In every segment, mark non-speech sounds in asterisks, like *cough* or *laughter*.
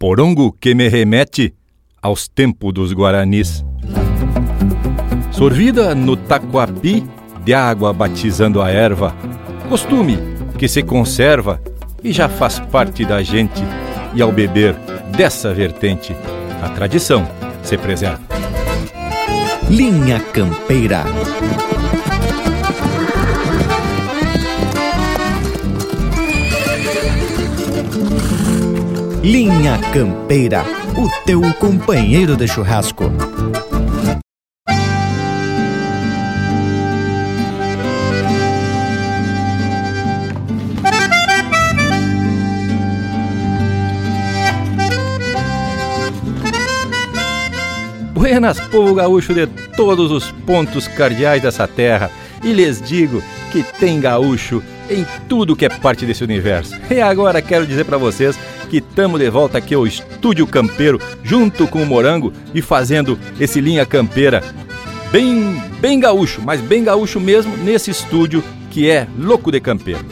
porongo que me remete aos tempos dos guaranis. Sorvida no taquapi de água batizando a erva, costume que se conserva e já faz parte da gente, e ao beber dessa vertente, a tradição se preserva. Linha Campeira. Linha Campeira, o teu companheiro de churrasco. Buenas, povo gaúcho de todos os pontos cardeais dessa terra, e lhes digo que tem gaúcho em tudo que é parte desse universo. E agora quero dizer para vocês que estamos de volta aqui ao Estúdio Campeiro, junto com o Morango e fazendo esse linha campeira bem, bem gaúcho, mas bem gaúcho mesmo nesse estúdio que é louco de campeiro.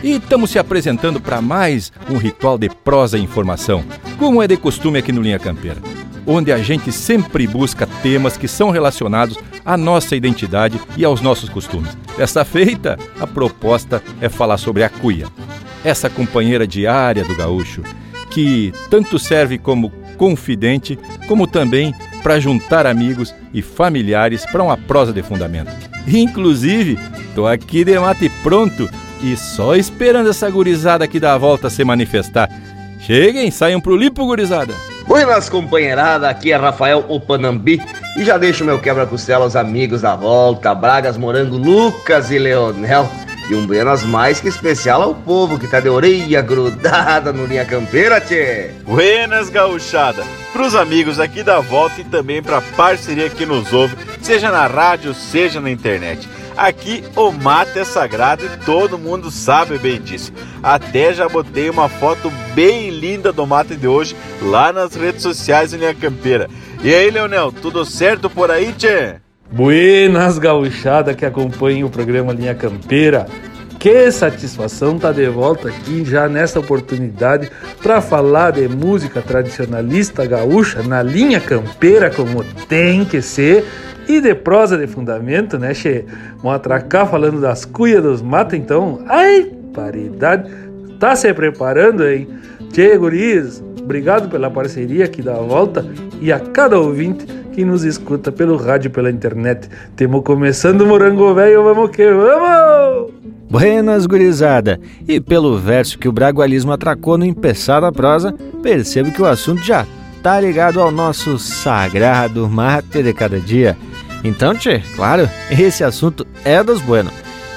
E estamos se apresentando para mais um ritual de prosa e informação, como é de costume aqui no Linha Campeira, onde a gente sempre busca temas que são relacionados à nossa identidade e aos nossos costumes. Dessa feita, a proposta é falar sobre a cuia, essa companheira diária do gaúcho, que tanto serve como confidente, como também para juntar amigos e familiares para uma prosa de fundamento. Inclusive, tô aqui de mate pronto e só esperando essa gurizada aqui da volta se manifestar. Cheguem, saiam pro lipo, gurizada! Buenas, companheirada, aqui é Rafael Opanambi e já deixo meu quebra-costela aos amigos da volta, Bragas, Morango, Lucas e Leonel. E um Buenas mais que especial ao povo que tá de orelha grudada no Linha Campeira, tchê. Buenas, gauchada. Pros amigos aqui da volta e também pra parceria que nos ouve, seja na rádio, seja na internet. Aqui o mate é sagrado e todo mundo sabe bem disso. Até já botei uma foto bem linda do mate de hoje lá nas redes sociais do Linha Campeira. E aí, Leonel, tudo certo por aí, tchê? Buenas gauchada que acompanha o programa Linha Campeira. Que satisfação estar tá de volta aqui já nessa oportunidade para falar de música tradicionalista gaúcha na linha campeira como tem que ser e de prosa de fundamento, né, che? Vamos atracar falando das cuias dos matos, então. Ai, paridade. Tá se preparando, hein? Tchê, guris, obrigado pela parceria aqui da volta e a cada ouvinte que nos escuta pelo rádio pela internet. Temos começando o Morango Velho, vamos que vamos! Buenas, gurizada! E pelo verso que o bragualismo atracou no empeçar da prosa, percebo que o assunto já tá ligado ao nosso sagrado mate de cada dia. Então, tchê, claro, esse assunto é dos bueno.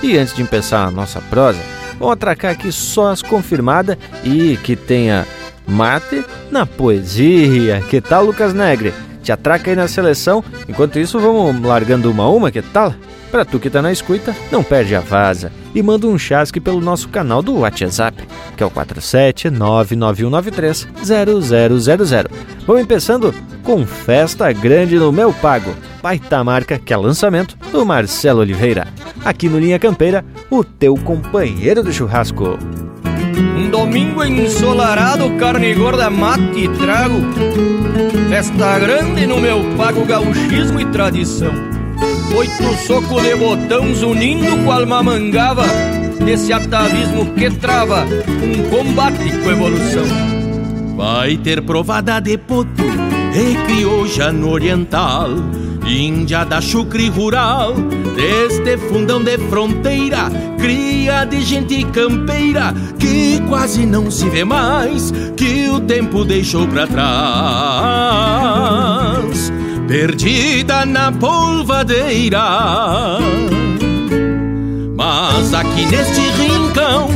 E antes de começar a nossa prosa, vamos atracar aqui só as confirmadas e que tenha mate na poesia. Que tal, Lucas Negre? te atraca aí na seleção. Enquanto isso, vamos largando uma a uma, que tal? Pra tu que tá na escuta, não perde a vaza e manda um chasque pelo nosso canal do WhatsApp, que é o 47991930000. Vamos começando com Festa Grande no Meu Pago, baita marca que é lançamento do Marcelo Oliveira. Aqui no Linha Campeira, o teu companheiro do churrasco. Um domingo ensolarado, carne gorda, mate e trago. Festa grande no meu pago, gauchismo e tradição. Oito socos de botões unindo com alma mangava. Nesse atavismo que trava um combate com evolução. Vai ter provada de potro e crioja no oriental Índia da chucre rural, deste fundão de fronteira, cria de gente campeira que quase não se vê mais, que o tempo deixou pra trás, perdida na polvadeira. Mas aqui neste rincão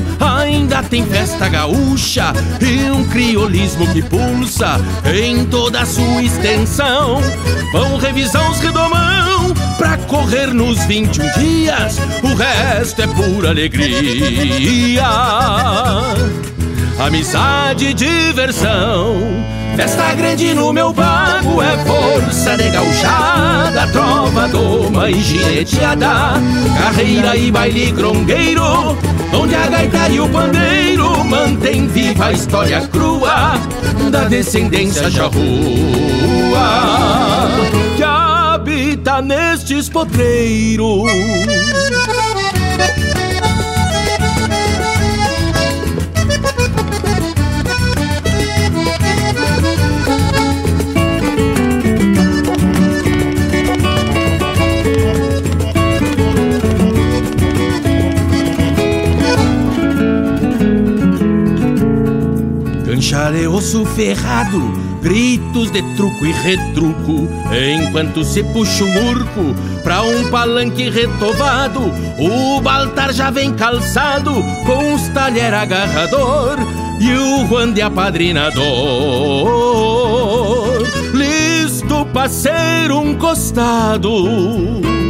ainda tem festa gaúcha e um criolismo que pulsa em toda a sua extensão. Vão revisar os redomão pra correr nos 21 dias, o resto é pura alegria. Amizade e diversão Festa grande no meu bago é força de gauchada, trova, doma e gineteada, carreira e baile grongueiro, onde a gaita e o pandeiro mantém viva a história crua da descendência charrua que habita nestes potreiros. De osso ferrado, gritos de truco e retruco, enquanto se puxa um urco pra um palanque retovado, o Baltar já vem calçado com os talher agarrador e o Juan de apadrinador, listo pra ser um costado.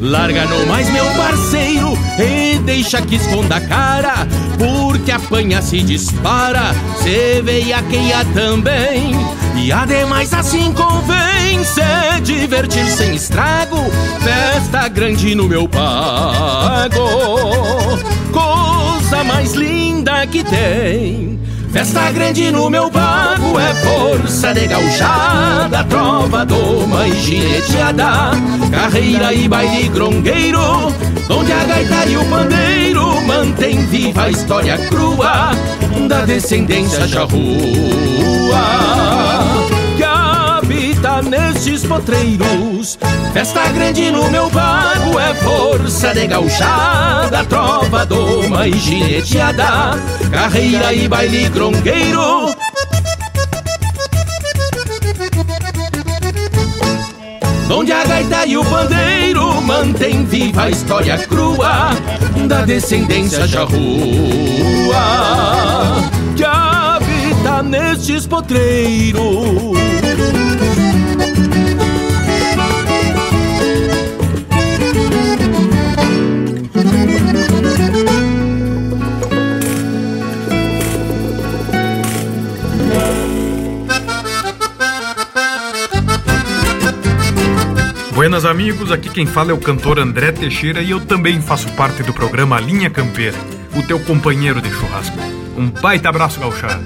Larga no mais meu parceiro e deixa que esconda a cara Porque apanha se dispara, cê veiaqueia também E ademais assim convém se divertir sem estrago. Festa grande no meu pago Coisa mais linda que tem Festa grande no meu bago é força de gauchada, trova, doma e gineteada, carreira e baile grongueiro, onde a gaita e o pandeiro mantém viva a história crua da descendência charrua nestes potreiros. Festa grande no meu bago é força de gauchada, trova, doma e gineteada, carreira e baile grongueiro. Onde a gaita e o pandeiro mantém viva a história crua da descendência charrua que habita nestes potreiros. Buenas amigos, aqui quem fala é o cantor André Teixeira e eu também faço parte do programa Linha Campeira, o teu companheiro de churrasco. Um baita abraço gauchado.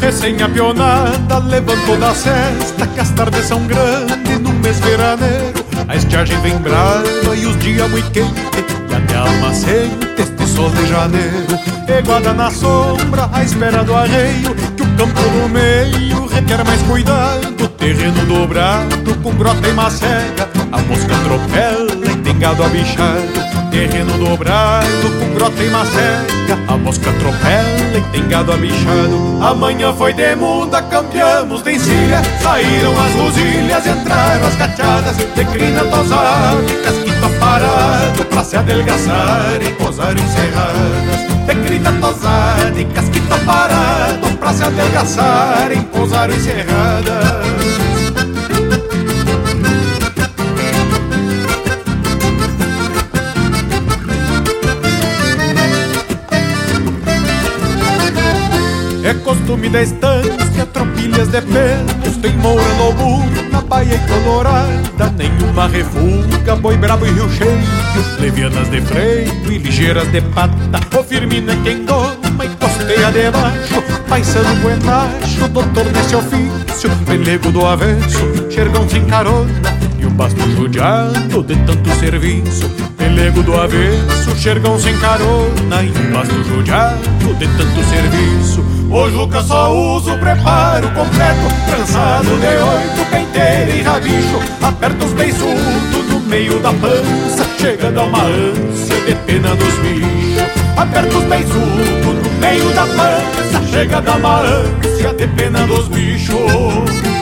Recém-apionada, levantou da cesta Que as tardes são grandes no mês veraneiro A estiagem vem brava e os dias muito quentes E até almacente este sol de janeiro Eguada na sombra, à espera do arreio Que o campo no meio requer mais cuidado Terreno dobrado com grota e macega A mosca atropela e tem gado abichado Terreno dobrado com grota e macega A mosca atropela e tem gado abichado. Amanhã foi de muda, campeamos de encilha. Saíram as rosilhas, entraram as cachadas De crina tosada e casquito parado Pra se adelgaçar e posar encerradas De crina tosada e casquito parado Pra se adelgaçar e posar encerradas É costume da estância, tropilhas de pelos Tem moura, lobo, na baia colorada. Nenhuma refuga, boi brabo e rio cheio Levianas de freio e ligeiras de pata. O firmino é quem doma e costeia debaixo Paisano buenacho, doutor nesse ofício Pelego do avesso, xergão sem carona Basto judiado de tanto serviço. Pelego do avesso, xergão sem carona E basto judiado de tanto serviço. O Juca só usa o preparo completo. Trançado de oito, penteira e rabicho. Aperta os beiçudos no meio da pança Chega a uma ânsia de pena dos bichos. Aperta os beiçudos no meio da pança Chega a uma ânsia de pena dos bichos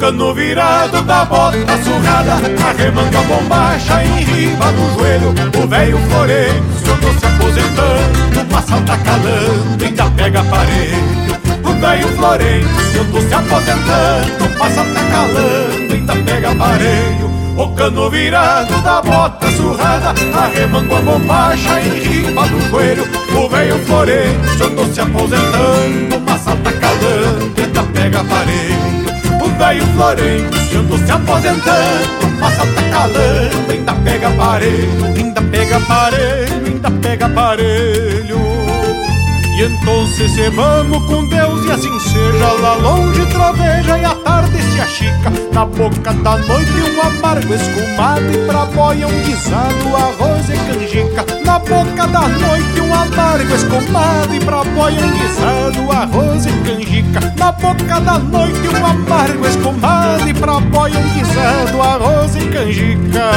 cano virado da bota surrada a bombacha em riba do joelho. O velho Florencio andou se aposentando Passa tá calando, ainda pega aparelho O velho Florencio andou se aposentando Passa tá calando, ainda pega aparelho o cano virado da bota surrada Arremango a bombacha em riba do joelho. O velho Florencio andou se aposentando Passa tá calando, ainda pega aparelho o velho Florencio andou se aposentando Passa tá calando, ainda pega aparelho Ainda pega aparelho, ainda pega aparelho Então se vamos com Deus e assim seja Lá longe troveja e a tarde se achica. Na boca da noite um amargo escumado E pra boia um guisado, arroz e canjica. Na boca da noite um amargo escumado E pra boia um guisado, arroz e canjica. Na boca da noite um amargo escumado E pra boia um guisado, arroz e canjica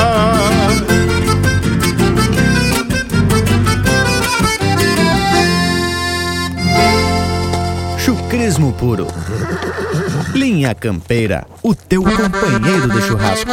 Chucrismo puro. Linha Campeira, o teu companheiro de churrasco.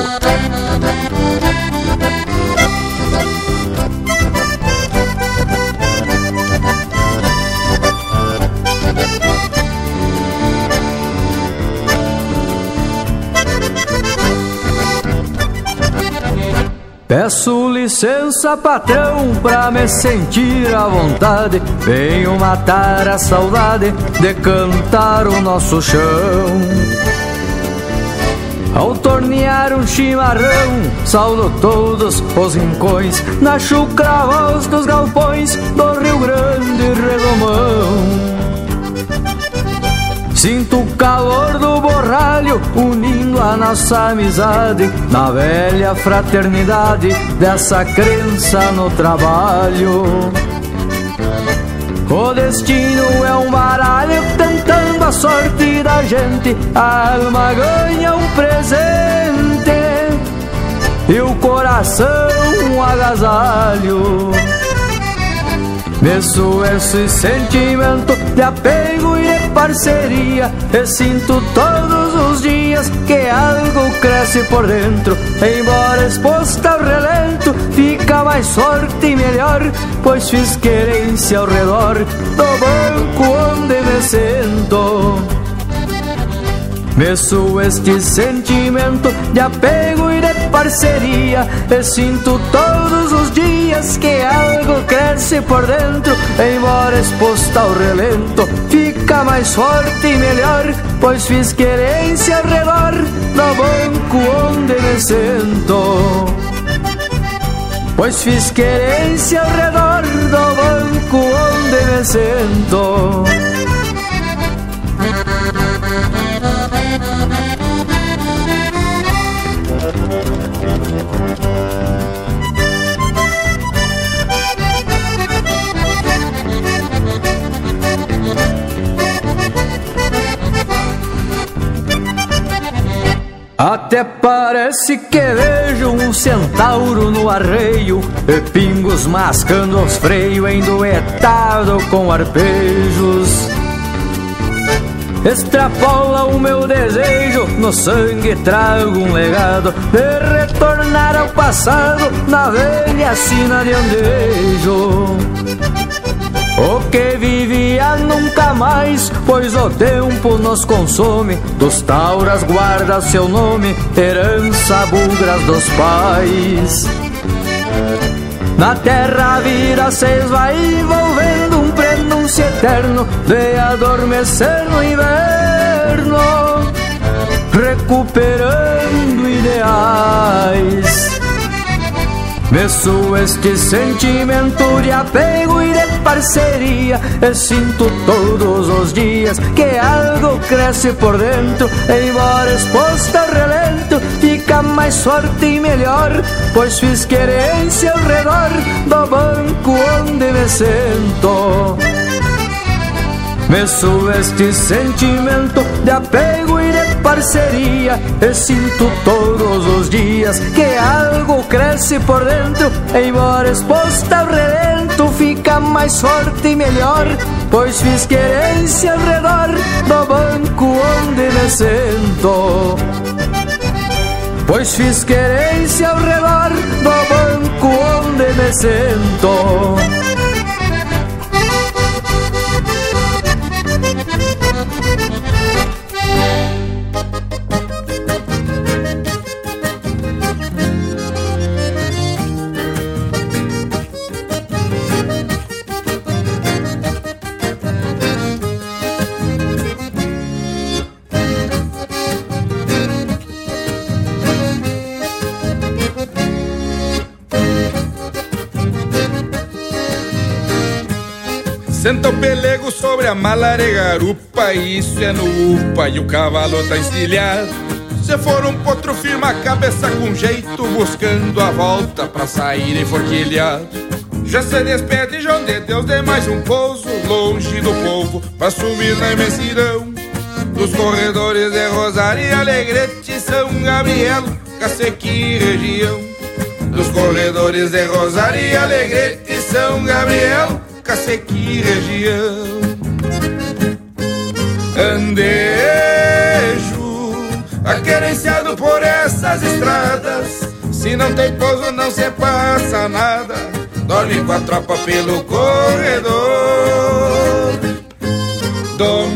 Peço licença, patrão, pra me sentir à vontade. Venho matar a saudade de cantar o nosso chão. Ao tornear um chimarrão, saudo todos os rincões, na chucra voz dos galpões do Rio Grande Redomão. Sinto o calor do borralho unindo a nossa amizade na velha fraternidade dessa crença no trabalho. O destino é um baralho tentando a sorte da gente, a alma ganha um presente e o coração um agasalho. Meço esse sentimento de apego e de parceria E sinto todos os dias que algo cresce por dentro. Embora exposta ao relento, fica mais forte e melhor Pois fiz querência ao redor do banco onde me sento Meço este sentimento de apego parceria E sinto todos os dias que algo cresce por dentro. Embora exposta ao relento Fica mais forte e melhor Pois fiz querência ao redor do banco onde me sento Pois fiz querência ao redor do banco onde me sento Até parece que vejo um centauro no arreio E pingos mascando os freios endoetado com arpejos. Extrapola o meu desejo, no sangue trago um legado De retornar ao passado na velha sina de andejo o que vivia nunca mais, pois o tempo nos consome. Dos tauras guarda seu nome, herança bugras dos pais. Na terra a vida se vai envolvendo um prenúncio eterno de adormecer no inverno, recuperando ideais. Meço este sentimento de apego e de parceria. E sinto todos os dias que algo cresce por dentro. Embora exposta ao relento, fica mais forte e melhor Pois fiz querência ao redor do banco onde me sento. Meço este sentimento de apego parceria E sinto todos os dias que algo cresce por dentro Embora exposta ao relento fica mais forte e melhor Pois fiz querência ao redor do banco onde me sento. Pois fiz querência ao redor do banco onde me sento Senta o pelego sobre a malare garupa Isso é no upa e o cavalo tá encilhado. Se for um potro firma a cabeça com jeito Buscando a volta pra sair enforquilhado. Já se despede João de Deus de mais um pouso Longe do povo pra subir na imensidão. Dos corredores de Rosário e Alegrete São Gabriel, Cacequi e região. Dos corredores de Rosário e Alegrete São Gabriel Cacequi região. Andejo Aquerenciado por essas estradas. Se não tem pouso não se passa nada. Dorme com a tropa pelo corredor. Domeiro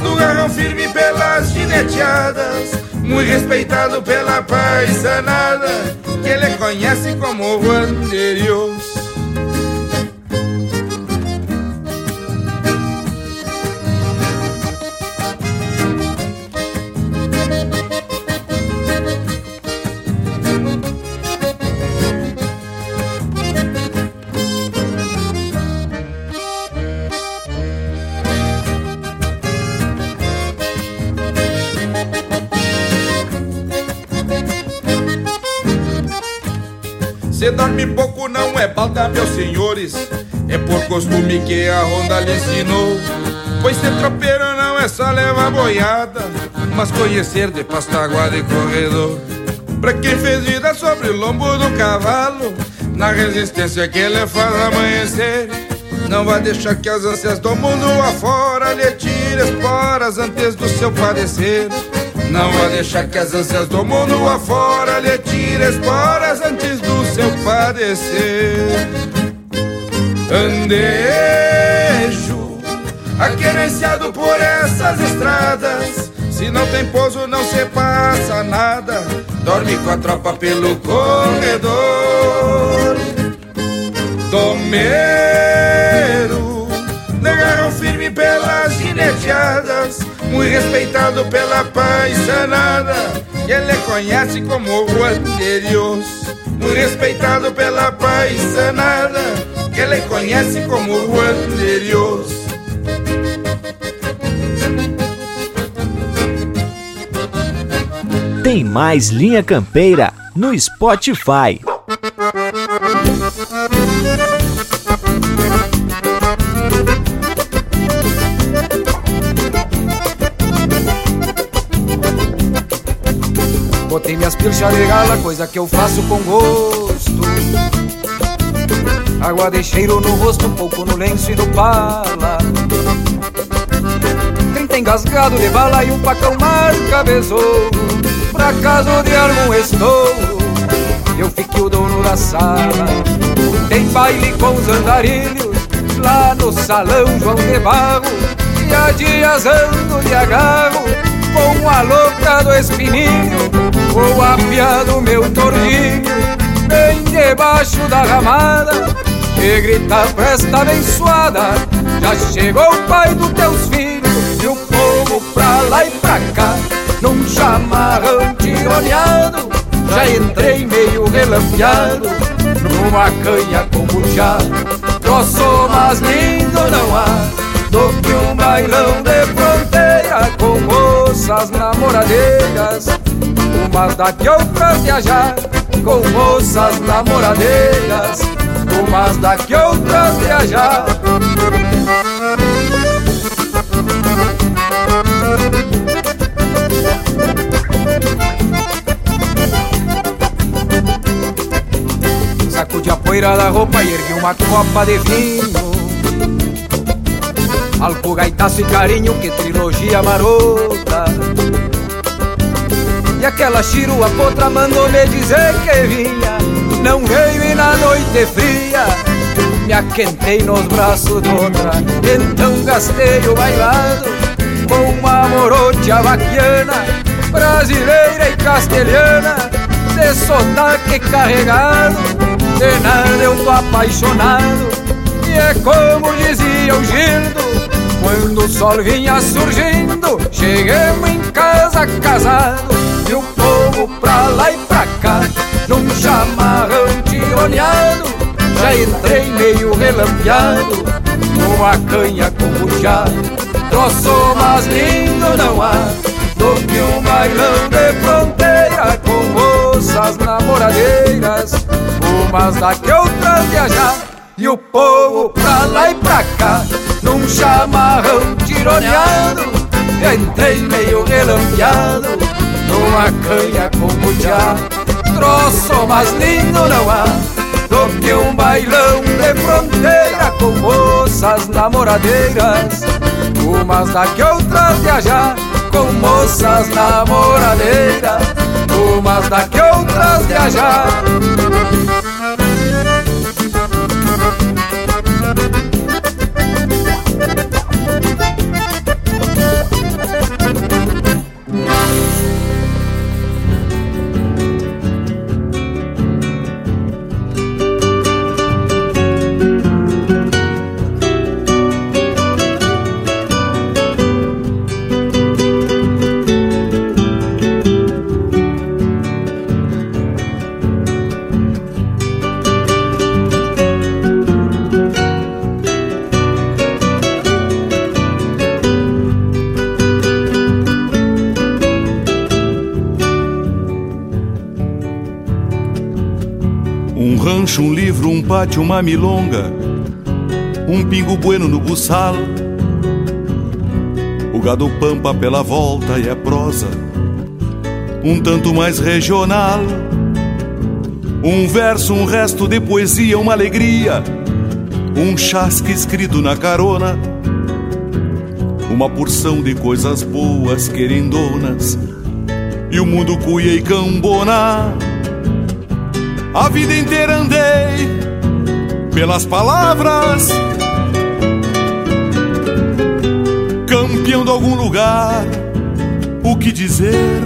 No garrão firme pelas gineteadas. Muito respeitado pela paisanada Que ele conhece como Vanderios Se não é balda, meus senhores. É por costume que a ronda lhe ensinou. Pois ser tropeiro não é só levar boiada Mas conhecer de pastaguada e corredor. Pra quem fez vida sobre o lombo do cavalo Na resistência que ele faz amanhecer. Não vai deixar que as ânsias do mundo afora Lhe tire esporas antes do seu padecer. Não vai deixar que as ânsias do mundo afora lhe tire esporas antes do seu padecer. Andejo, aquerenciado por essas estradas. Se não tem pouso, não se passa nada. Dorme com a tropa pelo corredor. Domeiro, negaram firme pelas gineteadas muito respeitado pela paisanada, que ele conhece como o anterior. Muito respeitado pela paisanada, que ele conhece como o anterior. Tem mais Linha Campeira no Spotify. Pilchas de gala, coisa que eu faço com gosto. Água de cheiro no rosto, um pouco no lenço e no pala. Trinta engasgado de bala e um pacão marca besouro. Pra caso de algum estouro Eu fique o dono da sala. Tem baile com os andarilhos Lá no salão João de Barro. E há dias ando de agarro Com a louca do espinilho Vou apiado meu tordinho Bem debaixo da ramada E grita pra esta abençoada Já chegou o pai dos teus filhos E o povo pra lá e pra cá Num chamarrão tironeado Já entrei meio relampeado Numa canha com buchado Troço mais lindo não há Do que um bailão de fronteira Com moças namoradeiras umas daqui outras viajar com moças namoradeiras, umas daqui outras viajar. Sacude a poeira da roupa e ergue uma copa de vinho. Alco, gaitaço e carinho, que trilogia marota. E aquela chirua potra mandou me dizer que vinha. Não veio e na noite fria Me aquentei nos braços de outra. Então gastei o bailado Com uma morote vaquiana Brasileira e castelhana De sotaque carregado De nada eu tô apaixonado. E é como dizia o Gildo quando o sol vinha surgindo, cheguemos em casa casado E o povo pra lá e pra cá, num chamarrão tironeado Já entrei meio relampeado, numa canha com já. Troço mais lindo não há, do que um bailão de fronteira Com moças namoradeiras, umas daqui outras viajar. E o povo pra lá e pra cá num chamarrão tironeado Entrei meio relampeado Numa canha com já Troço mais lindo não há Do que um bailão de fronteira Com moças namoradeiras. Umas daqui outras viajar Com moças namoradeiras. Umas daqui outras viajar um pátio, uma milonga, um pingo bueno no buçal. O gado pampa pela volta e a prosa, um tanto mais regional. Um verso, um resto de poesia, uma alegria, um chasque escrito na carona, uma porção de coisas boas querendonas, e o mundo cuia e cambona a vida inteira andei pelas palavras, campeão de algum lugar, o que dizer?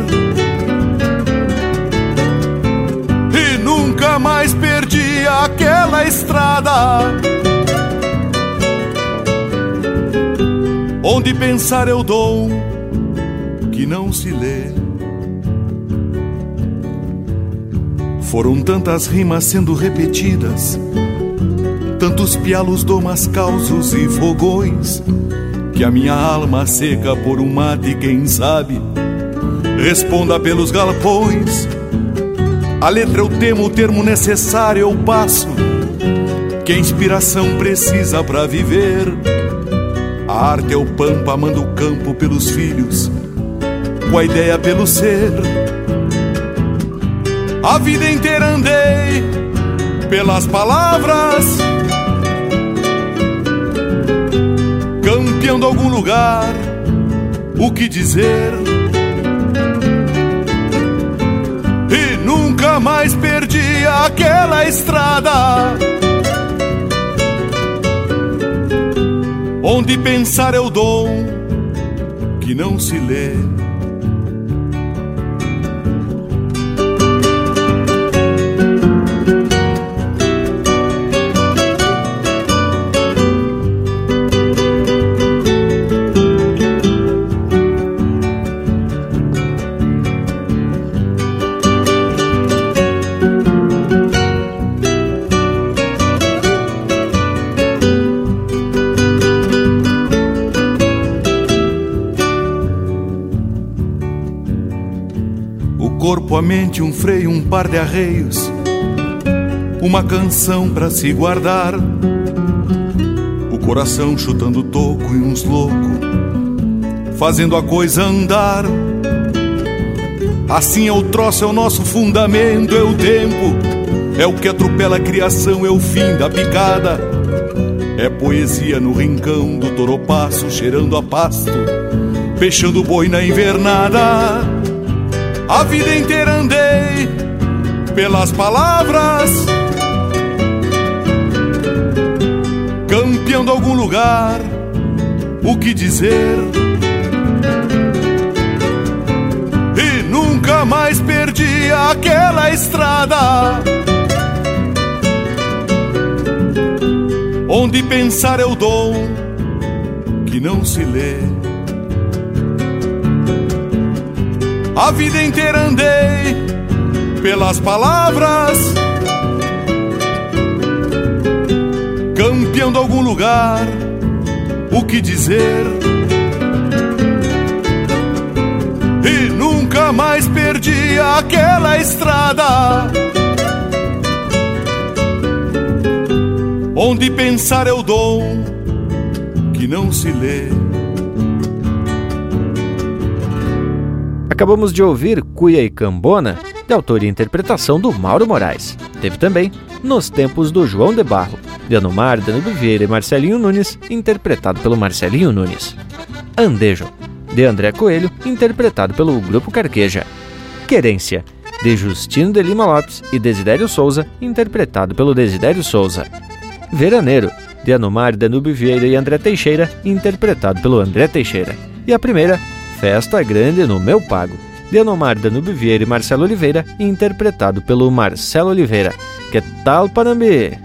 E nunca mais perdi aquela estrada. Onde pensar eu dou que não se lê. Foram tantas rimas sendo repetidas, tantos pialos, domas, causos e fogões, que a minha alma seca por um mate, quem sabe, responda pelos galpões. A letra eu temo, o termo necessário eu passo, que a inspiração precisa para viver. A arte é o pampa, manda o campo pelos filhos, com a ideia pelo ser a vida inteira andei pelas palavras, campeão algum lugar, o que dizer? E nunca mais perdi aquela estrada. Onde pensar eu dou que não se lê. Corpo, a mente, um freio, um par de arreios, uma canção para se guardar, o coração chutando toco e uns loucos, fazendo a coisa andar. Assim é o troço, é o nosso fundamento, é o tempo, é o que atropela a criação, é o fim da picada. É poesia no rincão do toropaço, cheirando a pasto, fechando boi na invernada. A vida inteira andei pelas palavras, campeão de algum lugar, o que dizer? E nunca mais perdi aquela estrada. Onde pensar é o dom que não se lê. A vida inteira andei pelas palavras, campeão de algum lugar, o que dizer? E nunca mais perdi aquela estrada. Onde pensar é o dom que não se lê. Acabamos de ouvir Cuia e Cambona, de autoria e interpretação do Mauro Moraes. Teve também Nos Tempos do João de Barro, de Anomar, Danilo Vieira e Marcelinho Nunes, interpretado pelo Marcelinho Nunes. Andejo, de André Coelho, interpretado pelo Grupo Carqueja. Querência, de Justino de Lima Lopes e Desidério Souza, interpretado pelo Desidério Souza. Veraneiro, de Anomar, Danúbio Vieira e André Teixeira, interpretado pelo André Teixeira. E a primeira, Festa Grande no Meu Pago, de Anomar, Danúbio Vieira e Marcelo Oliveira, interpretado pelo Marcelo Oliveira. Que tal, Panambi?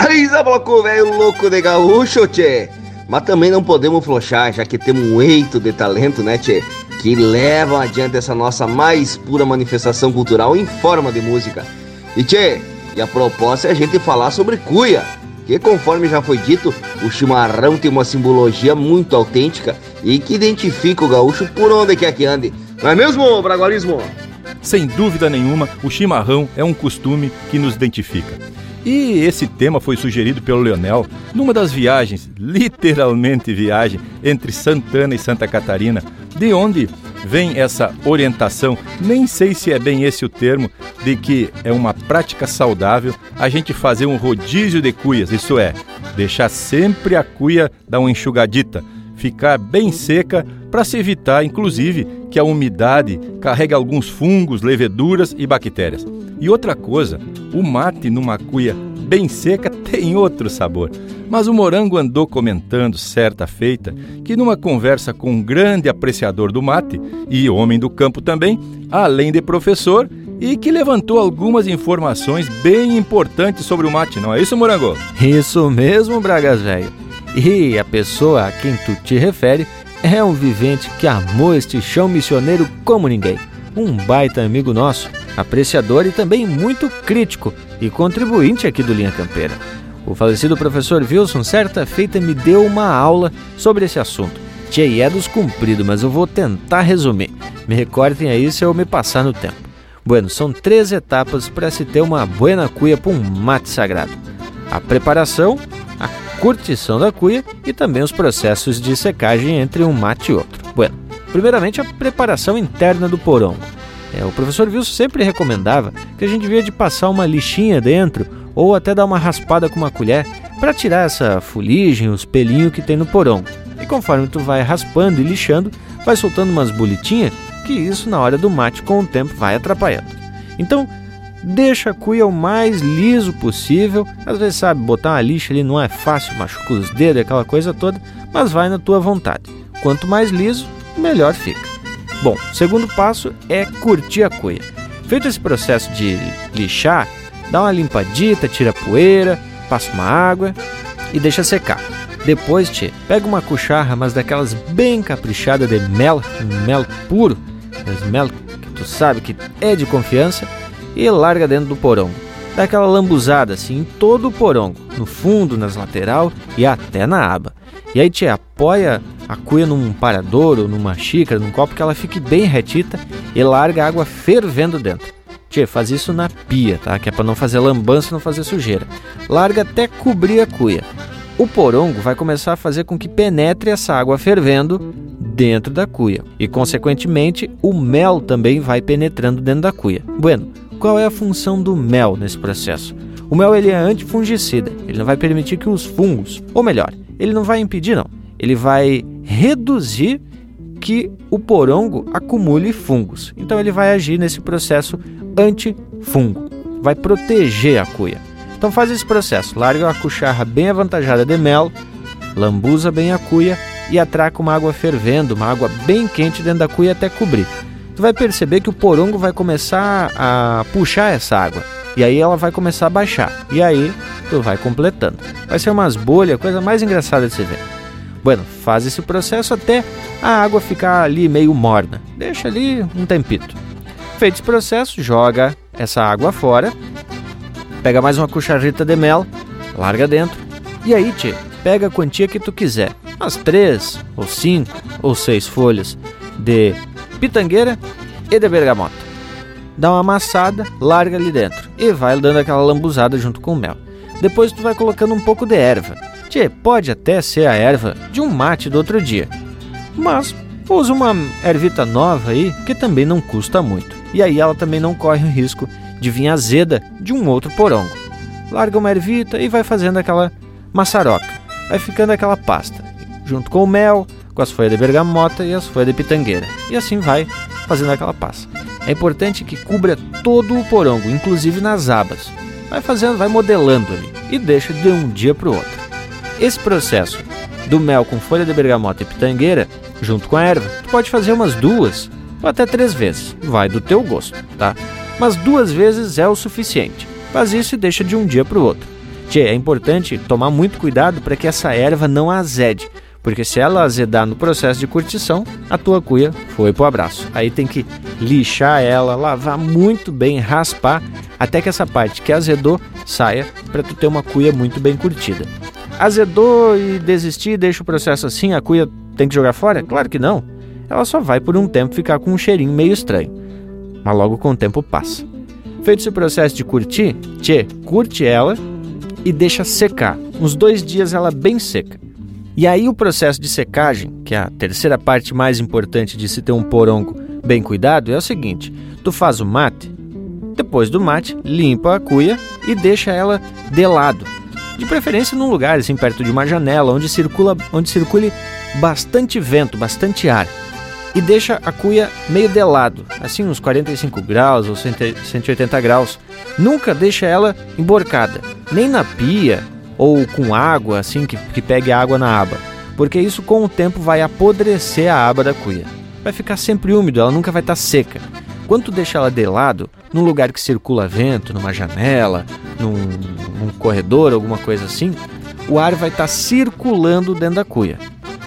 Aí, bloco velho louco de gaúcho, tchê! Mas também não podemos flochar, já que temos um eito de talento, né, tchê? Que levam adiante essa nossa mais pura manifestação cultural em forma de música. E tchê, e a proposta é a gente falar sobre cuia que, conforme já foi dito, o chimarrão tem uma simbologia muito autêntica e que identifica o gaúcho por onde quer que ande. Não é mesmo, Bragualismo? Sem dúvida nenhuma, o chimarrão é um costume que nos identifica. E esse tema foi sugerido pelo Leonel numa das viagens, literalmente viagem, entre Santana e Santa Catarina, de onde vem essa orientação, nem sei se é bem esse o termo, de que é uma prática saudável a gente fazer um rodízio de cuias, isso é, deixar sempre a cuia dar uma enxugadita, ficar bem seca para se evitar, inclusive, que a umidade carregue alguns fungos, leveduras e bactérias. E outra coisa, o mate numa cuia bem seca tem outro sabor. Mas o Morango andou comentando, certa feita, que numa conversa com um grande apreciador do mate, e homem do campo também, além de professor, e que levantou algumas informações bem importantes sobre o mate, não é isso, Morango? Isso mesmo, Bragas Velho. E a pessoa a quem tu te refere é um vivente que amou este chão missioneiro como ninguém. Um baita amigo nosso, apreciador e também muito crítico e contribuinte aqui do Linha Campeira. O falecido professor Wilson, certa feita, me deu uma aula sobre esse assunto. Tchê, é dos cumprido, mas eu vou tentar resumir. Me recordem aí se eu me passar no tempo. Bueno, são três etapas para se ter uma buena cuia para um mate sagrado. A preparação, a curtição da cuia e também os processos de secagem entre um mate e outro. Bueno, primeiramente a preparação interna do porongo. É, o professor Wilson sempre recomendava que a gente devia de passar uma lixinha dentro ou até dar uma raspada com uma colher para tirar essa fuligem, os pelinhos que tem no porongo. E conforme tu vai raspando e lixando, vai soltando umas bolitinhas que isso na hora do mate com o tempo vai atrapalhando. Então, deixa a cuia o mais liso possível. Às vezes, sabe, botar uma lixa ali não é fácil, machuca os dedos, aquela coisa toda, mas vai na tua vontade. Quanto mais liso, melhor fica. Bom, segundo passo é curtir a cuia. Feito esse processo de lixar, dá uma limpadita, tira a poeira, passa uma água e deixa secar. Depois, tchê, pega uma cucharra, mas daquelas bem caprichada de mel, mel puro, das mel que tu sabe que é de confiança, e larga dentro do porongo. Dá aquela lambuzada assim em todo o porongo, no fundo, nas lateral e até na aba. E aí, tchê, apoia a cuia num parador ou numa xícara, num copo que ela fique bem retita e larga a água fervendo dentro. Tchê, faz isso na pia, tá? Que é para não fazer lambança e não fazer sujeira. Larga até cobrir a cuia. O porongo vai começar a fazer com que penetre essa água fervendo dentro da cuia e, consequentemente, o mel também vai penetrando dentro da cuia. Bueno, qual é a função do mel nesse processo? O mel ele é antifungicida, ele não vai permitir que os fungos, ou melhor, ele não vai impedir não, ele vai reduzir que o porongo acumule fungos. Então ele vai agir nesse processo antifungo, vai proteger a cuia. Então faz esse processo, larga a cucharra bem avantajada de mel, lambuza bem a cuia e atraca uma água fervendo, uma água bem quente dentro da cuia até cobrir. Tu vai perceber que o porongo vai começar a puxar essa água e aí ela vai começar a baixar. E aí tu vai completando. Vai ser umas bolhas, coisa mais engraçada de se ver. Bueno, faz esse processo até a água ficar ali meio morna. Deixa ali um tempito. Feito esse processo, joga essa água fora, pega mais uma cucharita de mel, larga dentro. E aí, tchê, pega a quantia que tu quiser. Umas três, ou cinco, ou seis folhas de pitangueira e de bergamota. Dá uma amassada, larga ali dentro e vai dando aquela lambuzada junto com o mel. Depois tu vai colocando um pouco de erva. Tchê, pode até ser a erva de um mate do outro dia. Mas usa uma ervita nova aí que também não custa muito. E aí ela também não corre o risco de vir azeda de um outro porongo. Larga uma ervita e vai fazendo aquela maçaroca. Vai ficando aquela pasta, junto com o mel, com as folhas de bergamota e as folhas de pitangueira. E assim vai fazendo aquela pasta. É importante que cubra todo o porongo, inclusive nas abas. Vai fazendo, vai modelando ali e deixa de um dia para o outro. Esse processo do mel com folha de bergamota e pitangueira, junto com a erva, tu pode fazer umas duas ou até três vezes, vai do teu gosto, tá? Mas duas vezes é o suficiente. Faz isso e deixa de um dia para o outro. Tchê, é importante tomar muito cuidado para que essa erva não azede, porque se ela azedar no processo de curtição, a tua cuia foi pro abraço. Aí tem que lixar ela, lavar muito bem, raspar, até que essa parte que azedou saia para tu ter uma cuia muito bem curtida. Azedou e desistir, deixa o processo assim, a cuia tem que jogar fora? Claro que não. Ela só vai por um tempo ficar com um cheirinho meio estranho. Mas logo com o tempo passa. Feito esse processo de curtir, tchê, curte ela e deixa secar. Uns dois dias ela bem seca. E aí o processo de secagem, que é a terceira parte mais importante de se ter um porongo bem cuidado, é o seguinte: tu faz o mate, depois do mate, limpa a cuia e deixa ela de lado. De preferência num lugar assim perto de uma janela onde circula, onde circule bastante vento, bastante ar. E deixa a cuia meio de lado, assim uns 45 graus ou 180 graus. Nunca deixa ela emborcada, nem na pia ou com água, assim que, que pegue água na aba, porque isso com o tempo vai apodrecer a aba da cuia. Vai ficar sempre úmido, ela nunca vai estar tá seca. Quando tu deixa ela de lado, num lugar que circula vento, numa janela, num, num corredor, alguma coisa assim, o ar vai estar tá circulando dentro da cuia.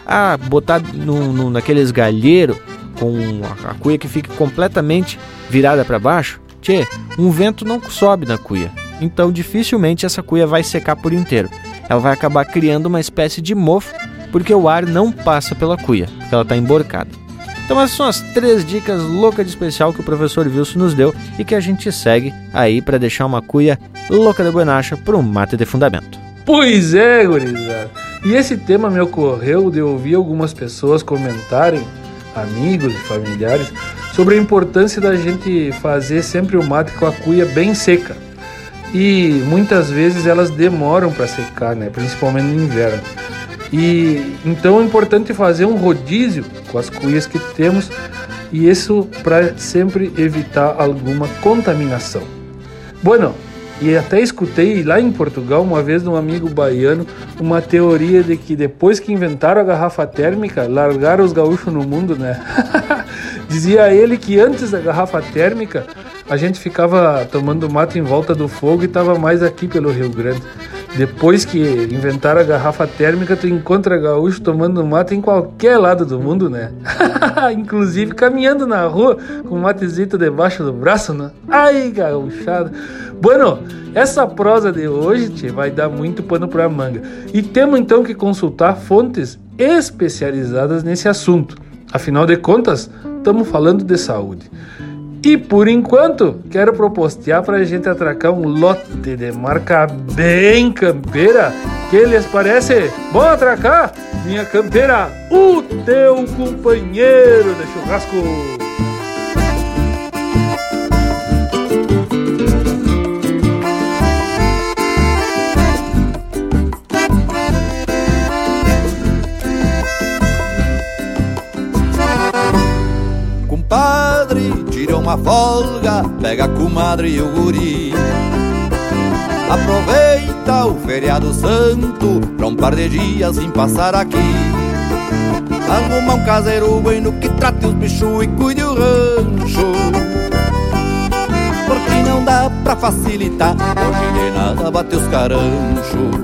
Ah, botar no, no, naqueles galheiros com a, a cuia que fica completamente virada para baixo, tchê, um vento não sobe na cuia então dificilmente essa cuia vai secar por inteiro. Ela vai acabar criando uma espécie de mofo, porque o ar não passa pela cuia, ela está emborcada. Então essas são as três dicas loucas de especial que o professor Wilson nos deu e que a gente segue aí para deixar uma cuia louca da buenacha para um mate de fundamento. Pois é, gurizada. E esse tema me ocorreu de ouvir algumas pessoas comentarem, amigos e familiares, sobre a importância da gente fazer sempre o mate com a cuia bem seca e muitas vezes elas demoram para secar, né? principalmente no inverno. E então é importante fazer um rodízio com as cuias que temos e isso para sempre evitar alguma contaminação. Bueno, e até escutei lá em Portugal uma vez de um amigo baiano uma teoria de que depois que inventaram a garrafa térmica, largaram os gaúchos no mundo, né? *laughs* Dizia ele que antes da garrafa térmica a gente ficava tomando mato em volta do fogo e estava mais aqui pelo Rio Grande. Depois que inventaram a garrafa térmica, tu encontra gaúcho tomando mato em qualquer lado do mundo, né? *laughs* Inclusive caminhando na rua com um matezito debaixo do braço, né? Ai, gaúchada. Bueno, essa prosa de hoje tchê, vai dar muito pano pra manga. E temos então que consultar fontes especializadas nesse assunto. Afinal de contas, estamos falando de saúde. E por enquanto, quero propostear para a gente atracar um lote de marca bem campeira. Que lhes parece? Bom atracar? Minha campeira, o teu companheiro de churrasco. Uma folga, pega a comadre e o guri. Aproveita o feriado santo pra um par de dias em passar aqui. Arruma um caseiro bueno que trate os bichos e cuide o rancho. Porque não dá pra facilitar, hoje de nada bate os caranchos.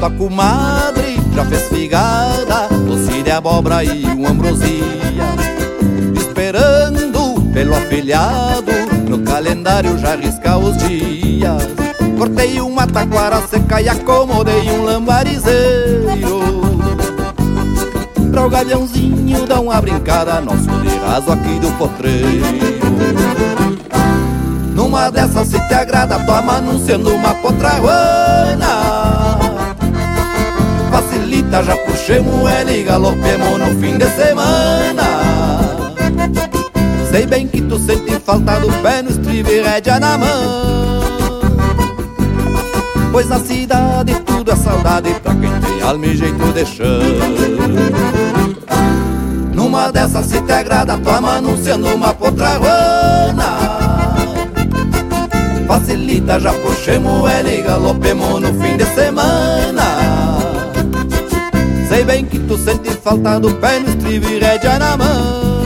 Tua comadre já fez figada, doce de abóbora e um ambrosia. Pelo afilhado, no calendário já risca os dias. Cortei uma taquara seca e acomodei um lambarizeiro. Pra o galhãozinho dar uma brincada, nosso de raso aqui do potreiro. Numa dessas se te agrada, toma anunciando uma potraguana Facilita, já puxemos ele e galopemos no fim de semana Sei bem que tu sente falta do pé no estribo e rédea na mão. Pois na cidade tudo é saudade pra quem tem alma e jeito de chão. Numa dessas se te agrada, toma anunciando uma potraguana Facilita, já puxemos ele e galopemos no fim de semana. Sei bem que tu sente falta do pé no estribo e rédea na mão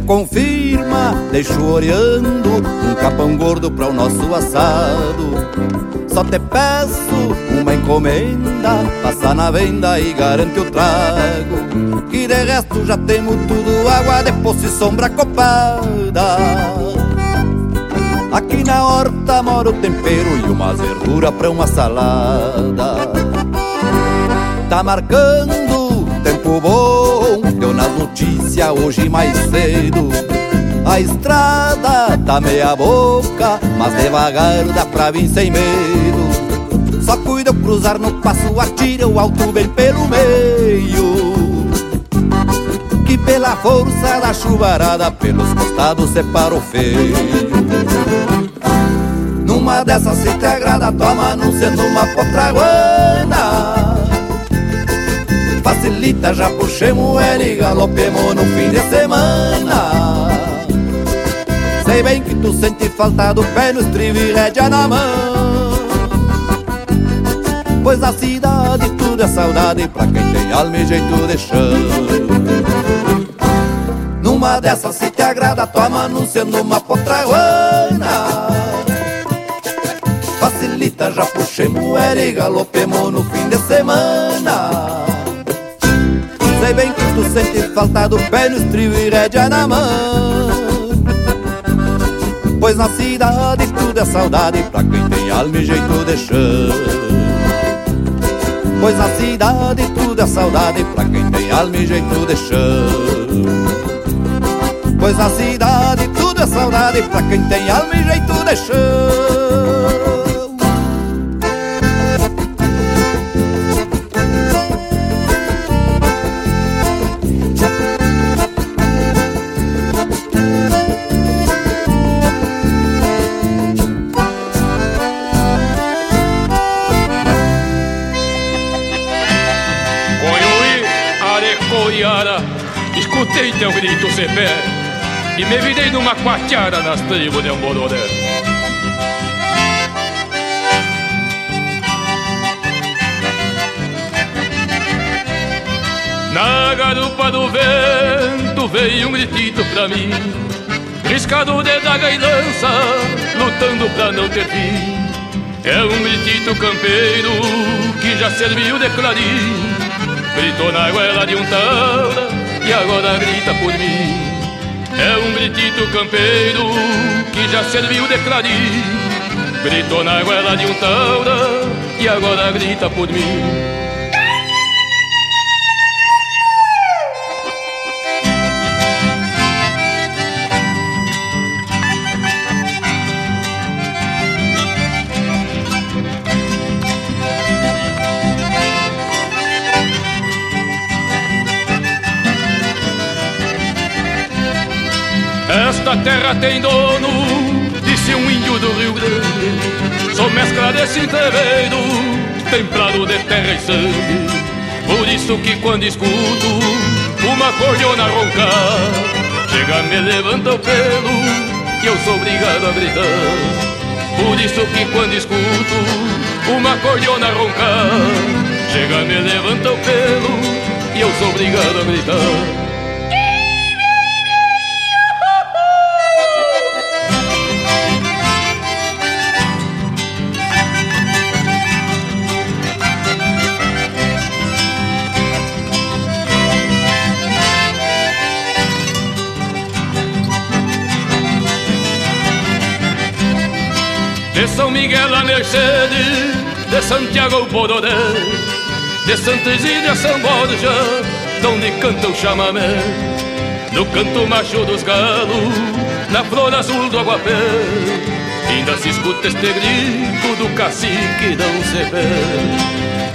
confirma, deixo oreando um capão gordo para o nosso assado. Só te peço uma encomenda, passa na venda e garante o trago. Que de resto já temos tudo, água de poço e sombra copada. Aqui na horta mora o tempero e uma verdura pra uma salada. Tá marcando tempo bom, deu nas notícias hoje mais cedo. A estrada tá meia boca, mas devagar dá pra vir sem medo. Só cuida cruzar no passo, atira o alto bem pelo meio. Que pela força da chuvarada, pelos costados separa o feio. Numa dessas se te agrada, toma anunciando uma potraguana Facilita, já puxemos ele e galopemos no fim de semana. Sei bem que tu sente falta do pé no estribo e rédea na mão. Pois na cidade tudo é saudade pra quem tem alma e jeito de chão. Numa dessas se te agrada, toma anunciando uma potraguana Facilita, já puxemos ele e galopemos no fim de semana Sei bem que tu sente falta do pé no estribo e rédea na mão. Pois na cidade tudo é saudade pra quem tem alma e jeito de chão. Pois na cidade tudo é saudade pra quem tem alma e jeito de chão. Pois na cidade tudo é saudade pra quem tem alma e jeito de chão E me virei numa quatiara nas tribos de Ambororé Na garupa do vento veio um gritito pra mim Riscado de daga e lança, lutando pra não ter fim. É um gritito campeiro que já serviu de clarim Gritou na goela de um taura e agora grita por mim. É um gritito campeiro que já serviu de clarim. Gritou na goela de um taura e agora grita por mim. A terra tem dono, disse um índio do Rio Grande. Sou mescla desse entreveiro, templado de terra e sangue. Por isso que quando escuto uma cordiona roncar, chega, me levanta o pelo e eu sou obrigado a gritar. Por isso que quando escuto uma cordiona roncar, chega, me levanta o pelo e eu sou obrigado a gritar. Miguel a Mercedes, de Santiago ao Bororé, de Santa Isília a São Borja, donde canta o chamamé, no canto macho dos galos, na flor azul do aguapé, ainda se escuta este grito do cacique não se pé.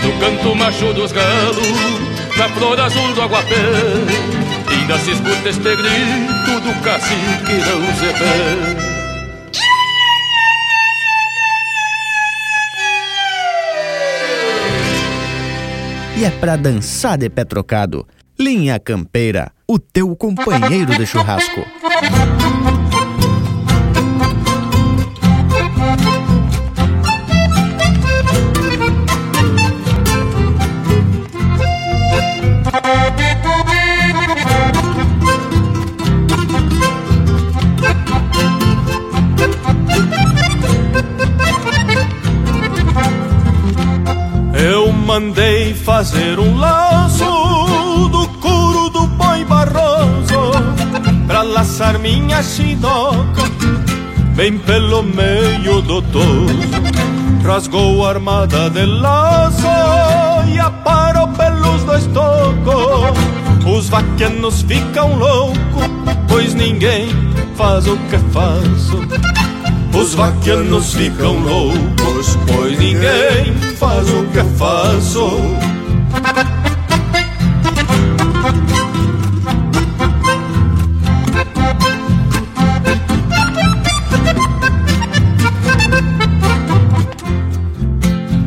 No canto macho dos galos, na flor azul do aguapé, ainda se escuta este grito do cacique não se pé. E é pra dançar de pé trocado. Linha Campeira, o teu companheiro de churrasco. Fazer um laço do couro do boi barroso Pra laçar minha chinoca bem pelo meio do toso. Rasgou a armada de laço e aparou pelos dois tocos. Os vaquenos ficam loucos, pois ninguém faz o que faço. Os vaquianos ficam loucos, pois ninguém faz o que faço.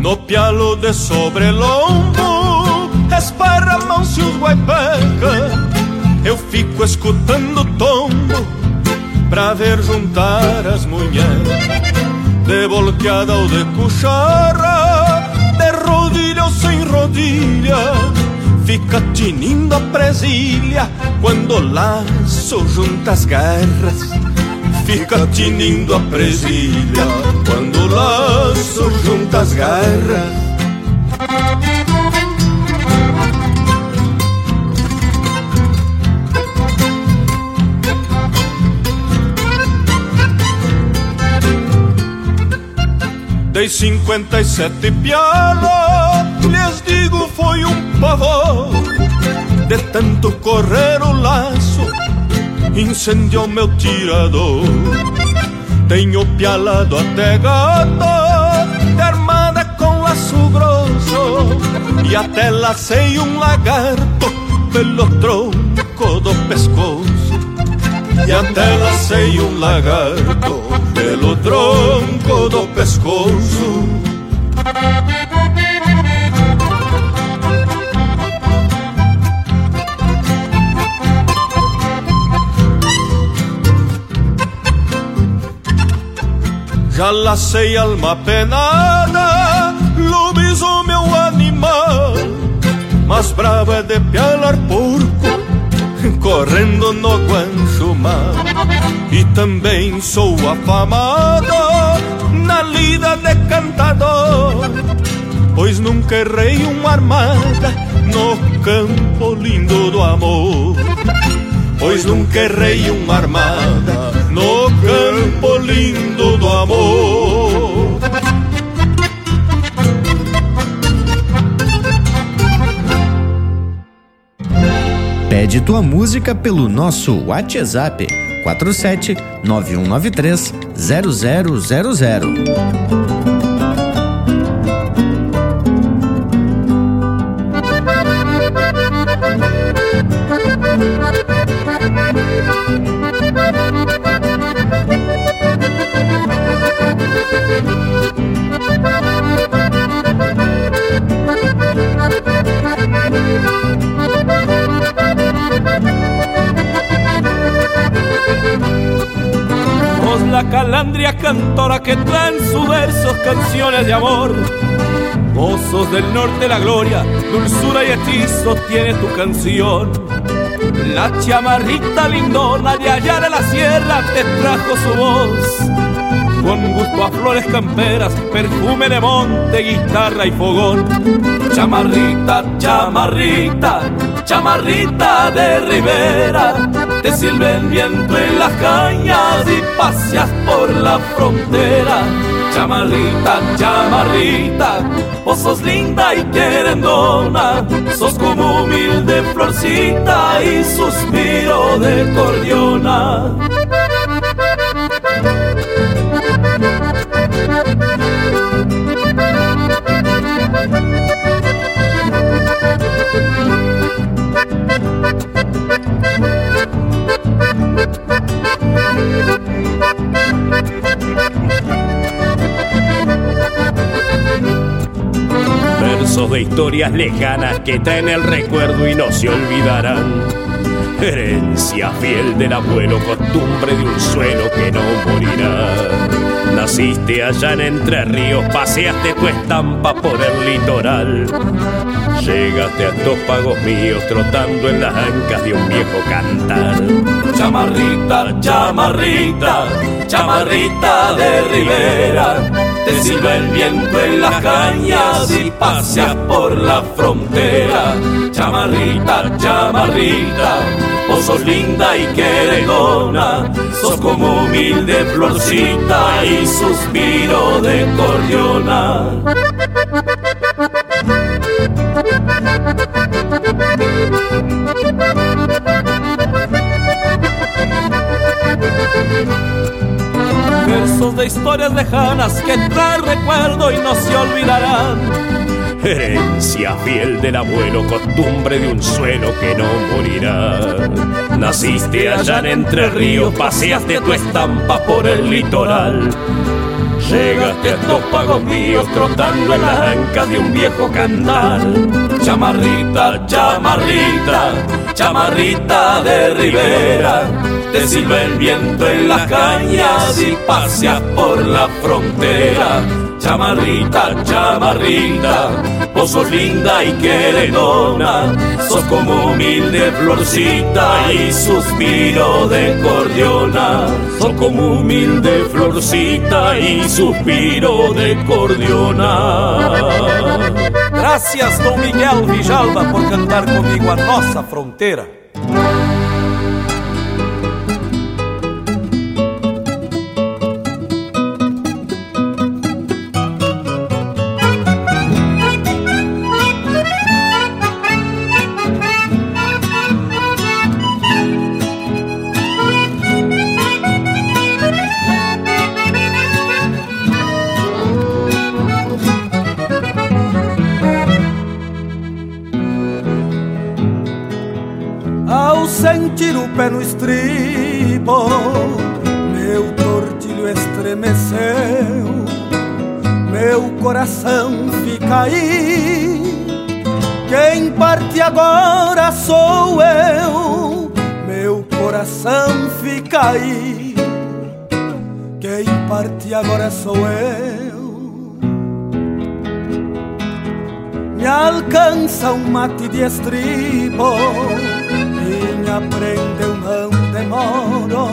No pialo de sobrelombo, esparramam-se os guaipecas. Eu fico escutando o tombo pra ver juntar as mulheres De volteada ou de cucharra De rodilha Fica tinindo a presilha Quando o laço garras. Fica tinindo a presilha Quando o laço garras. Dei cinquenta e sete pialas, lhes digo foi um pavor De tanto correr o laço, incendiou meu tirador Tenho pialado até gata, armada com laço grosso E até lacei um lagarto pelo tronco do pescoço e até lacei um lagarto pelo tronco do pescoço. Já lacei alma penada, lobisomem meu animal, mas bravo é de pialar porco correndo no guancho mar. E também sou afamada na lida de cantador. Pois nunca errei uma armada no campo lindo do amor. Pois nunca errei uma armada amor Pede tua música pelo nosso WhatsApp 47 9193 0000. Vos la calandria cantora que traen sus versos canciones de amor. Vos del norte la gloria, dulzura y hechizo tiene tu canción. La chamarrita lindona de allá de la sierra te trajo su voz con gusto a flores camperas, perfume de monte, guitarra y fogón. Chamarrita, chamarrita, chamarrita de ribera, te sirve el viento en las cañas y paseas por la frontera. Chamarrita, chamarrita, vos sos linda y querendona, sos como humilde florcita y suspiro de cordiona. De historias lejanas que traen el recuerdo y no se olvidarán. Herencia fiel del abuelo, costumbre de un suelo que no morirá. Naciste allá en Entre Ríos, paseaste tu estampa por el litoral. Llegaste a estos pagos míos trotando en las ancas de un viejo cantar. Chamarrita, chamarrita, chamarrita de ribera. Te sirve el viento en las cañas y paseas por la frontera. Chamarrita, chamarrita, vos sos linda y queredona. Sos como humilde florcita y suspiro de cordiona. Versos de historias lejanas que traen recuerdo y no se olvidarán. Herencia fiel del abuelo, costumbre de un suelo que no morirá. Naciste allá en Entre Ríos, paseaste tu estampa por el litoral. Llegaste a estos pagos míos trotando en las ancas de un viejo cantar. Chamarrita, chamarrita, chamarrita de ribera. Te sirve el viento en las cañas y paseas por la frontera. Chamarrita, chamarrita, vos sos linda y queredona, sos como humilde florcita y suspiro de cordiona, sos como humilde florcita y suspiro de cordiona. Gracias, Don Miguel Villalba, por cantar comigo a nossa fronteira. Coração fica aí. Quem parte agora sou eu. Me alcança um mate de estribo e me aprende eu não demoro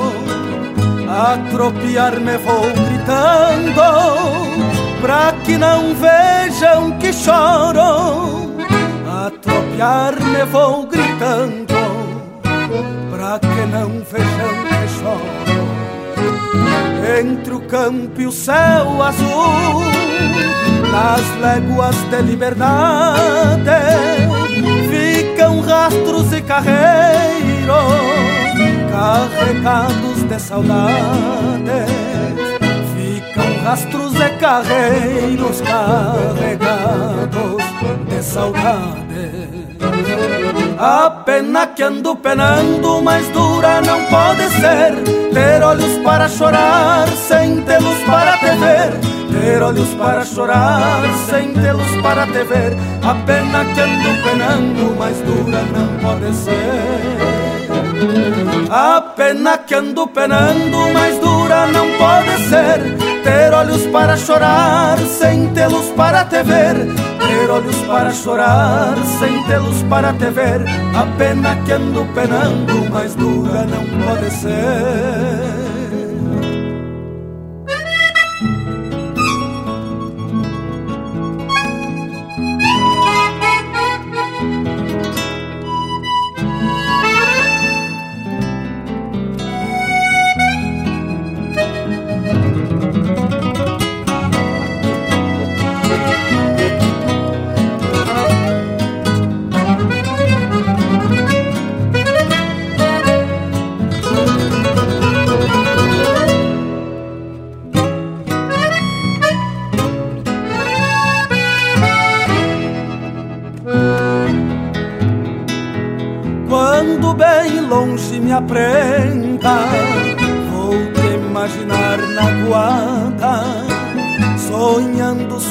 A tropiar-me vou gritando Pra que não vejam que choro A tropiar-me vou gritando Pra que não vejam Entre o campo e o céu azul Nas léguas de liberdade ficam rastros e carreiros carregados de saudade. Ficam rastros e carreiros carregados de saudade. A pena que ando penando, mais dura não pode ser. Ter olhos para chorar, sem tê-los para te ver. Ter olhos para chorar, sem tê-los para te ver. A pena que ando penando, mais dura não pode ser. A pena que ando penando mais dura não pode ser Ter olhos para chorar sem tê-los para te ver Ter olhos para chorar sem tê-los para te ver. A pena que ando penando mais dura não pode ser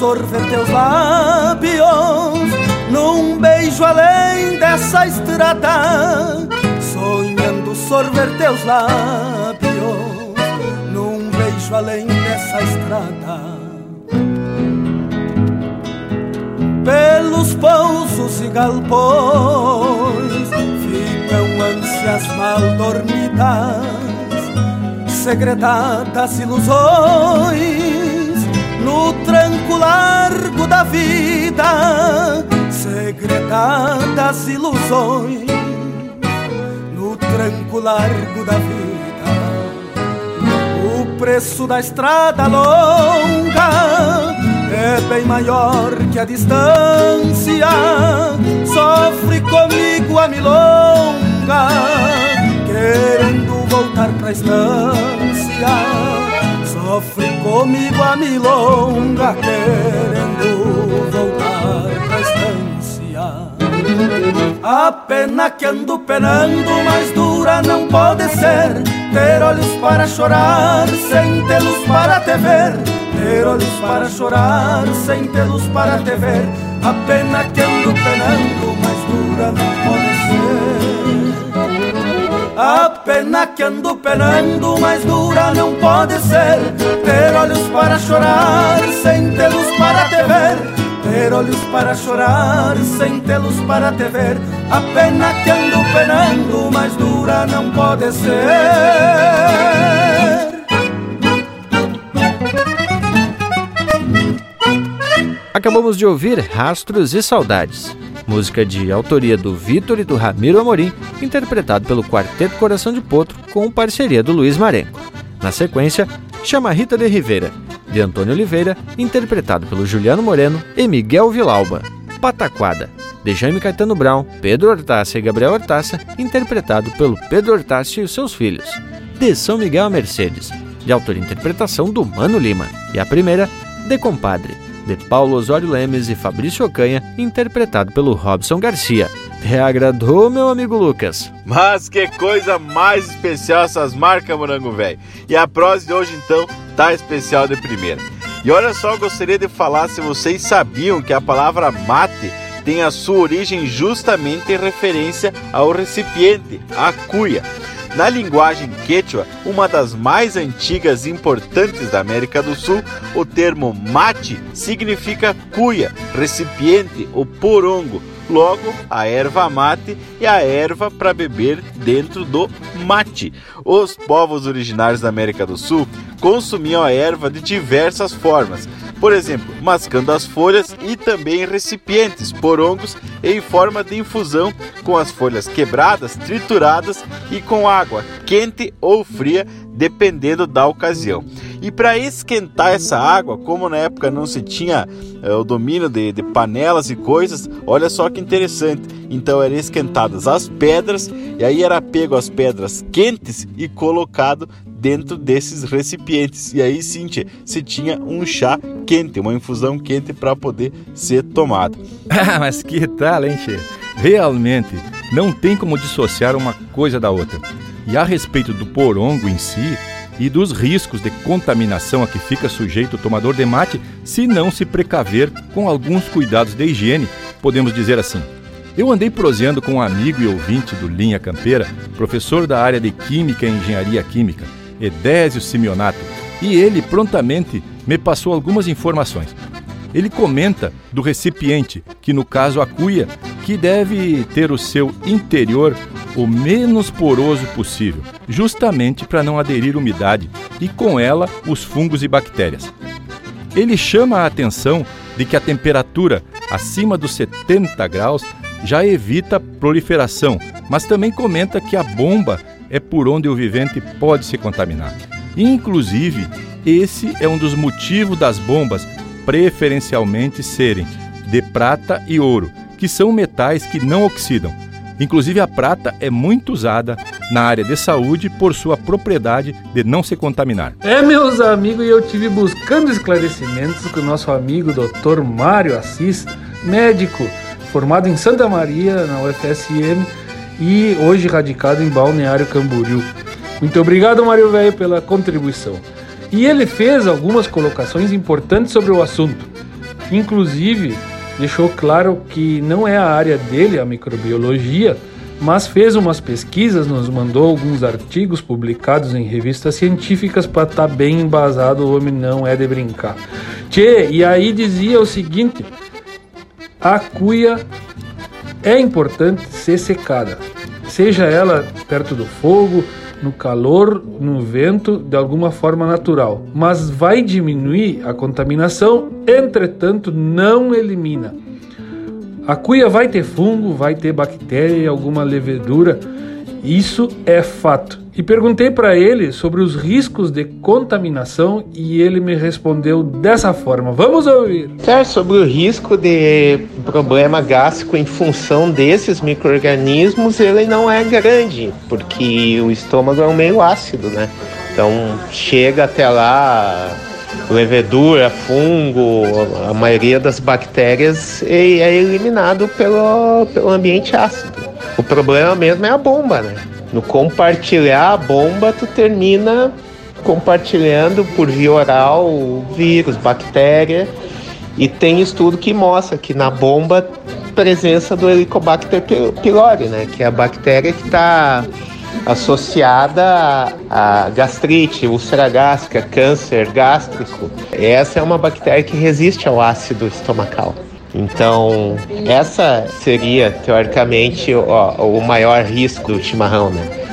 sorver teus lábios Num beijo além dessa estrada Sonhando sorver teus lábios Num beijo além dessa estrada. Pelos pousos e galpões ânsias mal dormidas, segredadas ilusões, no tranco largo da vida, segredadas ilusões, no tranco largo da vida. O preço da estrada longa é bem maior que a distância. Sofre comigo a milonga querendo voltar pra estância. Sofre comigo a milonga, querendo voltar pra estância. A pena que ando penando, mais dura não pode ser. Ter olhos para chorar, sem tê-los para te ver. Ter olhos para chorar, sem tê-los para te ver. A pena que ando penando, mais dura não pode. A pena que ando penando, mais dura não pode ser. Ter olhos para chorar, sem tê-los para te ver. Ter olhos para chorar, sem tê-los para te ver. A pena que ando penando, mais dura não pode ser. Acabamos de ouvir Rastros e Saudades música de autoria do Vitor e do Ramiro Amorim, interpretado pelo Quarteto Coração de Potro com parceria do Luiz Marenco. Na sequência, Chama Rita de Rivera, de Antônio Oliveira, interpretado pelo Juliano Moreno e Miguel Vilauba. Pataquada, de Jaime Caetano Brown, Pedro Hortácia e Gabriel Hortácia, interpretado pelo Pedro Hortácia e os seus filhos. De São Miguel a Mercedes, de autoria e interpretação do Mano Lima. E a primeira, De Compadre, de Paulo Osório Lemes e Fabrício Ocanha, interpretado pelo Robson Garcia. Reagradou, meu amigo Lucas? Mas que coisa mais especial essas marcas, morango velho. E a prosa de hoje, então, tá especial de primeira. E olha só, gostaria de falar se vocês sabiam que a palavra mate tem a sua origem justamente em referência ao recipiente, a cuia. Na linguagem quechua, uma das mais antigas e importantes da América do Sul, o termo mate significa cuia, recipiente ou porongo. Logo, a erva mate é a erva para beber dentro do mate. Os povos originários da América do Sul consumiam a erva de diversas formas, por exemplo, mascando as folhas e também em recipientes, porongos, em forma de infusão, com as folhas quebradas, trituradas e com água quente ou fria, dependendo da ocasião. E para esquentar essa água, como na época não se tinha é, o domínio de, de, panelas e coisas, olha só que interessante. Então eram esquentadas as pedras, e aí era pego as pedras quentes e colocado dentro desses recipientes. E aí, Cíntia, se tinha um chá quente, uma infusão quente para poder ser tomado. *laughs* Ah, mas que tal, hein, Che? Realmente, não tem como dissociar uma coisa da outra. E a respeito do porongo em si e dos riscos de contaminação a que fica sujeito o tomador de mate se não se precaver com alguns cuidados de higiene, podemos dizer assim. Eu andei proseando com um amigo e ouvinte do Linha Campeira, professor da área de Química e Engenharia Química, Edésio Simeonato, e ele prontamente me passou algumas informações. Ele comenta do recipiente, que no caso a cuia, que deve ter o seu interior o menos poroso possível, justamente para não aderir umidade e com ela os fungos e bactérias. Ele chama a atenção de que a temperatura acima dos 70 graus já evita proliferação, mas também comenta que a bomba é por onde o vivente pode se contaminar. Inclusive, esse é um dos motivos das bombas preferencialmente serem de prata e ouro, que são metais que não oxidam. Inclusive, a prata é muito usada na área de saúde por sua propriedade de não se contaminar. É, meus amigos, e eu tive buscando esclarecimentos com o nosso amigo Dr. Mário Assis, médico formado em Santa Maria, na UFSM, e hoje radicado em Balneário Camboriú. Muito obrigado, Mário Velho, pela contribuição. E ele fez algumas colocações importantes sobre o assunto. Inclusive, deixou claro que não é a área dele, a microbiologia, mas fez umas pesquisas, nos mandou alguns artigos publicados em revistas científicas para estar tá bem embasado, o homem não é de brincar. Tchê, e aí dizia o seguinte: a cuia é importante ser secada, seja ela perto do fogo, no calor, no vento, de alguma forma natural, mas vai diminuir a contaminação, entretanto, não elimina. A cuia vai ter fungo, vai ter bactéria alguma levedura, isso é fato. E perguntei para ele sobre os riscos de contaminação e ele me respondeu dessa forma. Vamos ouvir. É, sobre o risco de problema gástrico em função desses micro-organismos, ele não é grande, porque o estômago é um meio ácido, né? Então chega até lá levedura, fungo, a maioria das bactérias é eliminado pelo, pelo ambiente ácido. O problema mesmo é a bomba, né? No compartilhar a bomba, tu termina compartilhando por via oral vírus, bactéria. E tem estudo que mostra que na bomba presença do Helicobacter pylori, né? Que é a bactéria que está associada a gastrite, úlcera gástrica, câncer gástrico. Essa é uma bactéria que resiste ao ácido estomacal. Então, essa seria, teoricamente, o, maior risco do chimarrão, né?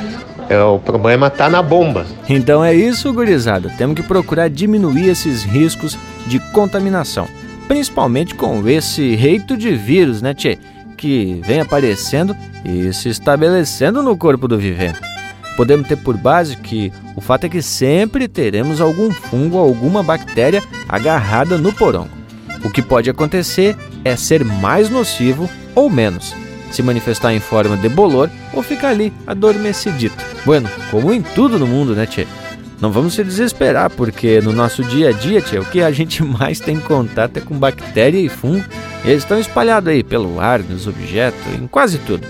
É, o problema está na bomba. Então é isso, gurizada. Temos que procurar diminuir esses riscos de contaminação. Principalmente com esse reito de vírus, né, Tchê? Que vem aparecendo e se estabelecendo no corpo do vivente. Podemos ter por base que o fato é que sempre teremos algum fungo alguma bactéria agarrada no porongo. O que pode acontecer é ser mais nocivo ou menos, se manifestar em forma de bolor ou ficar ali adormecidito. Bueno, como em tudo no mundo, né, Tchê? Não vamos se desesperar, porque no nosso dia a dia, Tchê, o que a gente *laughs* mais tem contato é com bactéria e fungo, eles estão espalhados aí pelo ar, nos objetos, em quase tudo.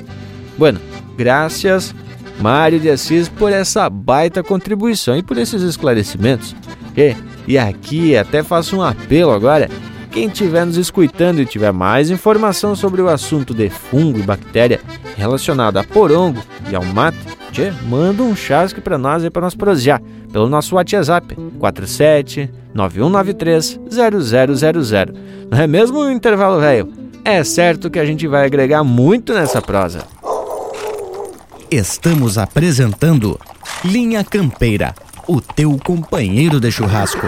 Bueno, graças Mário de Assis por essa baita contribuição e por esses esclarecimentos. E, e aqui até faço um apelo agora quem estiver nos escutando e tiver mais informação sobre o assunto de fungo e bactéria relacionado a porongo e ao mate, tchê, manda um chasque para nós e para nós prosear pelo nosso WhatsApp 47 9193 0000. Não é mesmo o intervalo velho? É certo que a gente vai agregar muito nessa prosa. Estamos apresentando Linha Campeira, o teu companheiro de churrasco.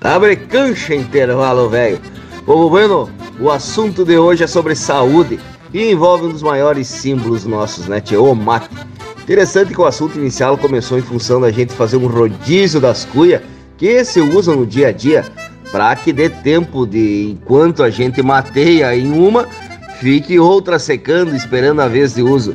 Abre cancha intervalo, velho. Povo Bueno, o assunto de hoje é sobre saúde e envolve um dos maiores símbolos nossos, né, tio? O mate. Interessante que o assunto inicial começou em função da gente fazer um rodízio das cuias que se usam no dia a dia para que dê tempo de, enquanto a gente mateia em uma, fique outra secando, esperando a vez de uso.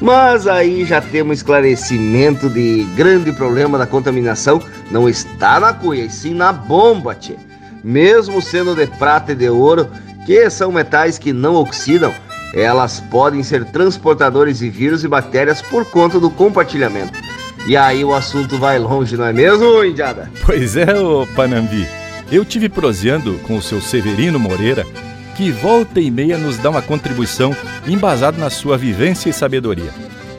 Mas aí já temos esclarecimento de grande problema da contaminação, não está na cuia, e sim na bomba, tchê. Mesmo sendo de prata e de ouro, que são metais que não oxidam, elas podem ser transportadores de vírus e bactérias por conta do compartilhamento. E aí o assunto vai longe, não é mesmo, Indiada? Pois é, ô Panambi. Eu tive proseando com o seu Severino Moreira, que volta e meia nos dá uma contribuição embasada na sua vivência e sabedoria.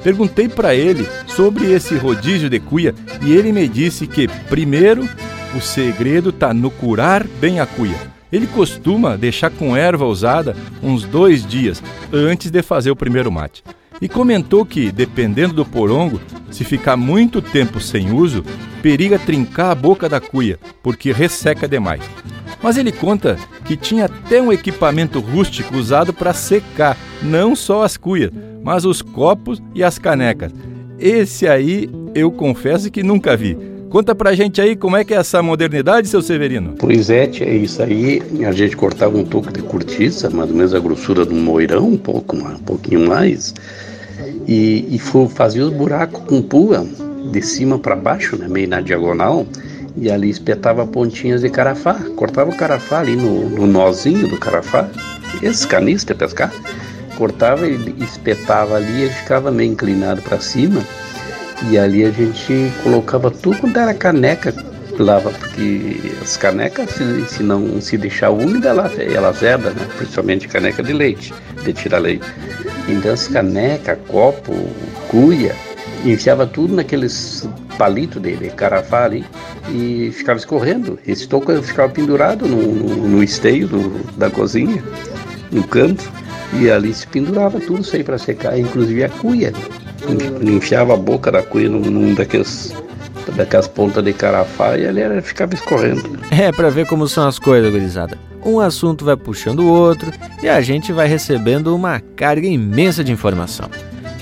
Perguntei para ele sobre esse rodízio de cuia e ele me disse que, primeiro, o segredo tá no curar bem a cuia. Ele costuma deixar com erva usada uns dois dias antes de fazer o primeiro mate. E comentou que, dependendo do porongo, se ficar muito tempo sem uso, periga trincar a boca da cuia, porque resseca demais. Mas ele conta que tinha até um equipamento rústico usado para secar não só as cuias, mas os copos e as canecas. Esse aí eu confesso que nunca vi. Conta pra gente aí como é que é essa modernidade, seu Severino. Pois é, é isso aí. A gente cortava um toco de cortiça, mais ou menos a grossura de um moirão, um pouco, um pouquinho mais, e, e fazia os buracos com pua de cima para baixo, né, meio na diagonal, e ali espetava pontinhas de carafá. Cortava o carafá ali no, no nozinho do carafá, esses canistas de pescar, cortava e espetava ali e ficava meio inclinado para cima e ali a gente colocava tudo quanto era caneca lava, porque as canecas, se, se não se deixar úmida, ela, ela zeda, né? principalmente caneca de leite, de tirar leite. Então as canecas, copo, cuia, enfiava tudo naqueles palitos de, carafá ali e ficava escorrendo. Esse toco ficava pendurado no, no, no esteio do, da cozinha, no canto, e ali se pendurava tudo isso aí para secar, inclusive a cuia enfiava a boca da cuia num, num daqueles daquelas pontas de carafá e ali era, ficava escorrendo. É, para ver como são as coisas, gurizada. Um assunto vai puxando o outro e a gente vai recebendo uma carga imensa de informação.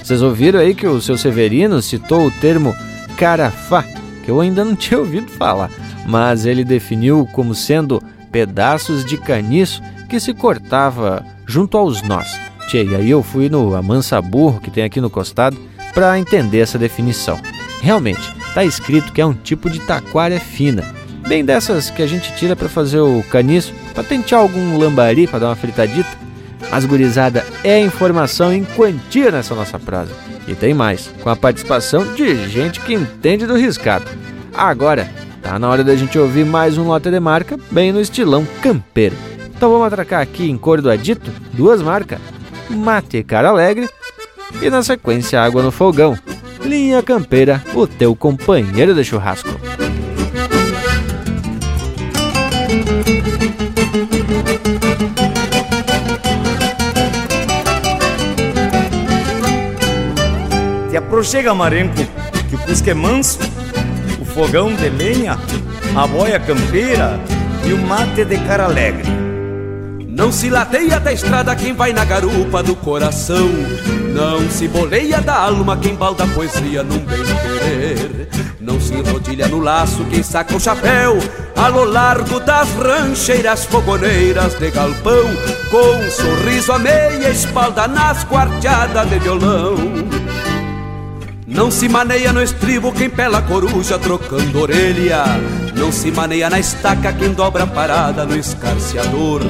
Vocês ouviram aí que o seu Severino citou o termo carafá, que eu ainda não *laughs* tinha ouvido falar, mas ele definiu como sendo pedaços de caniço que se cortava junto aos nós. Tchê, e aí eu fui no Amansa Burro, que tem aqui no costado, para entender essa definição. Realmente, está escrito que é um tipo de taquara fina, bem dessas que a gente tira para fazer o caniço, para tentear algum lambari para dar uma fritadita. Mas gurizada é informação em quantia nessa nossa prosa. E tem mais, com a participação de gente que entende do riscado. Agora, tá na hora da gente ouvir mais um lote de marca, bem no estilão campeiro. Então vamos atracar aqui em cor do adito, duas marcas, Mate Cara Alegre e na sequência Água no Fogão. Linha Campeira, o teu companheiro de churrasco. Te aproxega, Marenco, que o Cusco é manso, o fogão de lenha, a boia campeira e o mate de cara alegre. Não se lateia da estrada quem vai na garupa do coração. Não se boleia da alma quem balda a poesia num bem querer. Não se enrodilha no laço quem saca o chapéu ao largo das rancheiras fogoneiras de galpão, com um sorriso a meia espalda nas quarteadas de violão. Não se maneia no estribo quem pela coruja trocando orelha. Não se maneia na estaca quem dobra a parada no escarciador.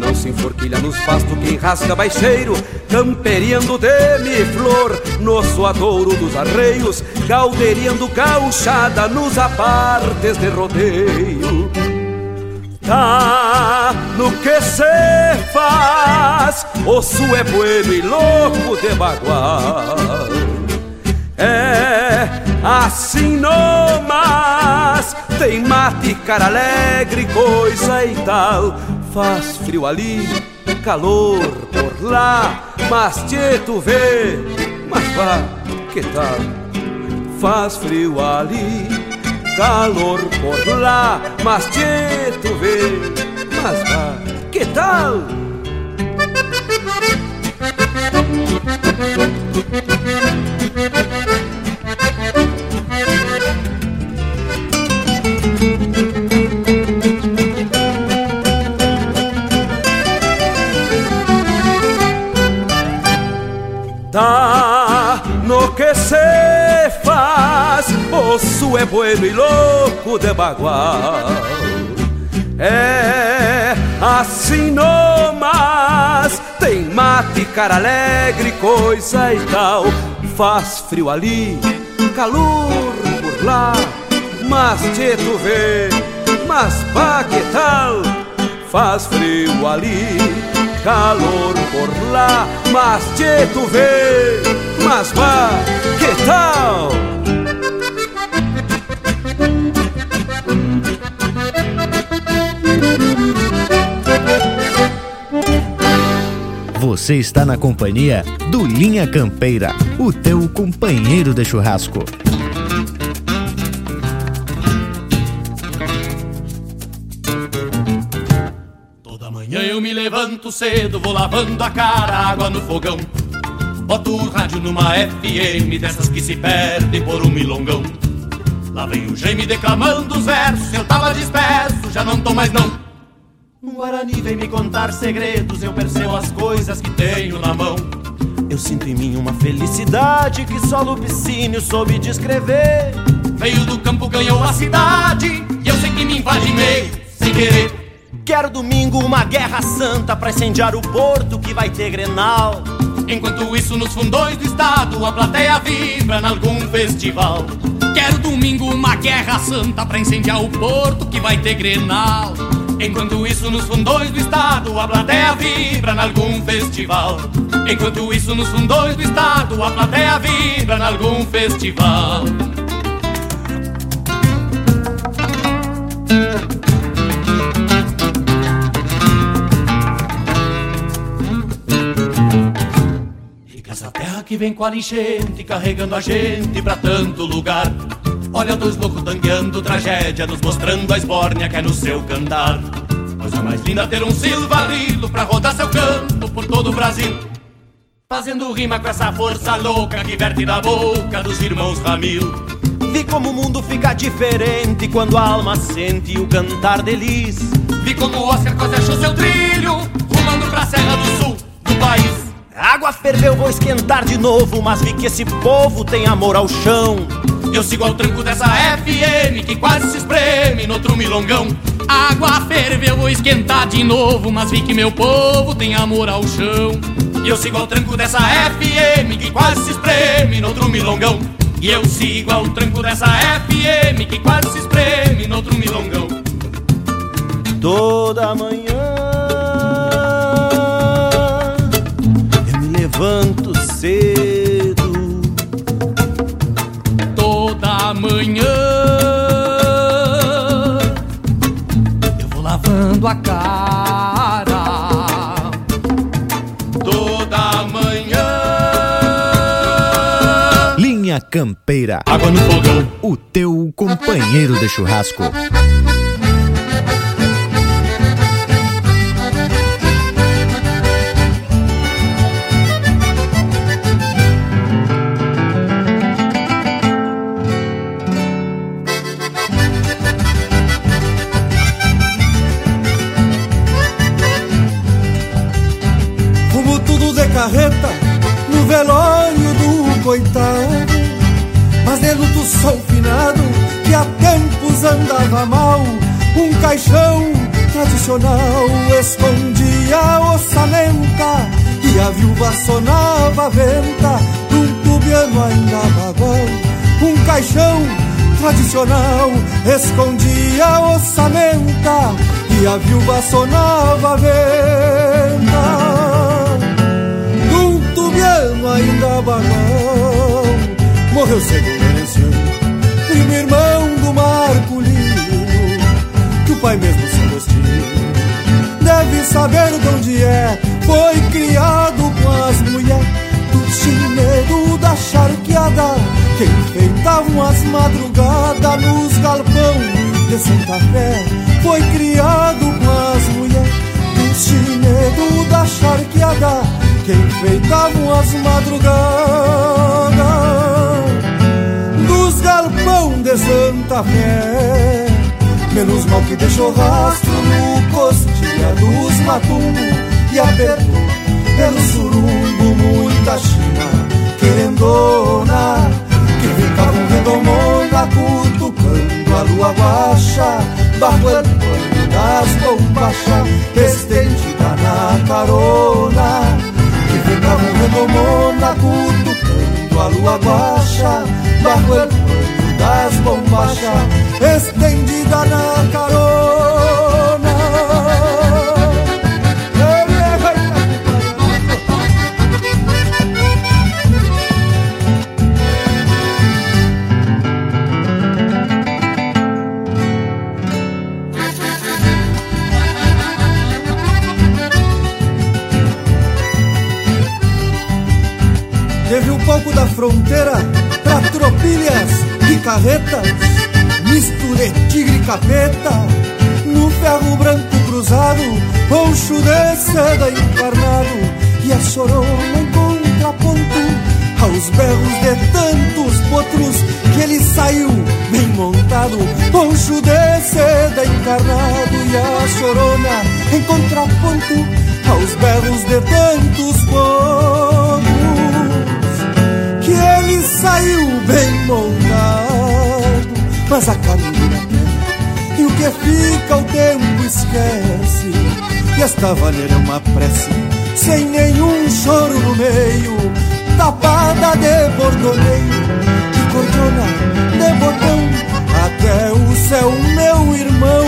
Não se enforquilha nos pastos quem rasga baixeiro, camperiando demi-flor no suadouro dos arreios, galderiando gauchada nos apartes de rodeio. Tá no que se faz, osso é bueno e louco de bagual. É assim no mas tem mate, cara alegre, coisa e tal Faz frio ali, calor por lá, mas te tu vê, mas vá, que tal? Faz frio ali, calor por lá, mas te tu vê, mas vá, que tal? Tá no que se faz, osso é bueno e louco de bagual. É assim nomás, tem mate, cara alegre, coisa e tal. Faz frio ali, calor por lá, mas te tu vê, mas pá que tal? Faz frio ali, calor por lá, mas te tu vê, mas pá que tal? Você está na companhia do Linha Campeira, o teu companheiro de churrasco. Cedo, vou lavando a cara, água no fogão. Boto o rádio numa FM dessas que se perde por um milongão. Lá vem o Jaime declamando os versos, eu tava disperso, já não tô mais não. Um Guarani vem me contar segredos, eu percebo as coisas que tenho na mão. Eu sinto em mim uma felicidade que só Lupicínio soube descrever. Veio do campo, ganhou a cidade, e eu sei que me invade meio, sem querer. Quero domingo uma guerra santa pra incendiar o porto que vai ter Grenal. Enquanto isso, nos fundões do estado, a plateia vibra em algum festival. Quero domingo uma guerra santa pra incendiar o porto que vai ter Grenal. Enquanto isso, nos fundões do estado, a plateia vibra em algum festival. Enquanto isso, nos fundões do estado, a plateia vibra em algum festival. Que vem com a enchente, carregando a gente pra tanto lugar. Olha dois loucos tangueando tragédia, nos mostrando a esbórnia que é no seu cantar. Coisa mais linda ter um silvarilo pra rodar seu canto por todo o Brasil. Fazendo rima com essa força louca que verte da boca dos irmãos Ramil. Vi como o mundo fica diferente quando a alma sente o cantar deles. Vi como o Oscar quase achou seu trilho, rumando pra Serra do Sul do país. A água ferveu, vou esquentar de novo, mas vi que esse povo tem amor ao chão. Eu sigo ao tranco dessa FM que quase se espreme no outro milongão. A água ferveu, vou esquentar de novo, mas vi que meu povo tem amor ao chão. Eu sigo ao tranco dessa FM que quase se espreme no outro milongão. E eu sigo ao tranco dessa FM que quase se espreme no outro milongão. Toda manhã levanto cedo. Toda manhã eu vou lavando a cara. Toda manhã Linha Campeira, água no fogão, o teu companheiro de churrasco. Luto sou finado que há tempos andava mal. Um caixão tradicional escondia a ossamenta e a viúva sonava a venta num tubiano ainda bagual. Um caixão tradicional escondia a ossamenta e a viúva sonava a venta num tubiano ainda bagual. Morreu cedo pai mesmo se gostinho. Deve saber de onde é, foi criado com as mulheres do chinedo da charqueada, que enfeitavam as madrugadas nos galpão de Santa Fé. Foi criado com as mulheres do chinedo da charqueada, que enfeitavam as madrugadas dos galpão de Santa Fé. Menos mal que deixou rastro no costilha dos matumbos e apertou pelo surumbo muita china. Querendona que ficavam redomona cutucando a lua guacha, el pueblo das bombachas, estendida na carona, que fica morrendo mona, cutucando a lua guacha, el pueblo das bombachas, estendida na carona. Teve um pouco da fronteira tropilhas e carretas, misture tigre e capeta, no ferro branco cruzado, poncho de seda encarnado, e a chorona em contraponto, aos berros de tantos potros, que ele saiu bem montado, poncho de seda encarnado, e a chorona em contraponto, aos berros de tantos potros que ele saiu bem montado, mas a terra, e o que fica o tempo esquece. E esta vaneira é uma prece, sem nenhum choro no meio, tapada de bordoneio, de cordona, de botão, até o céu, meu irmão,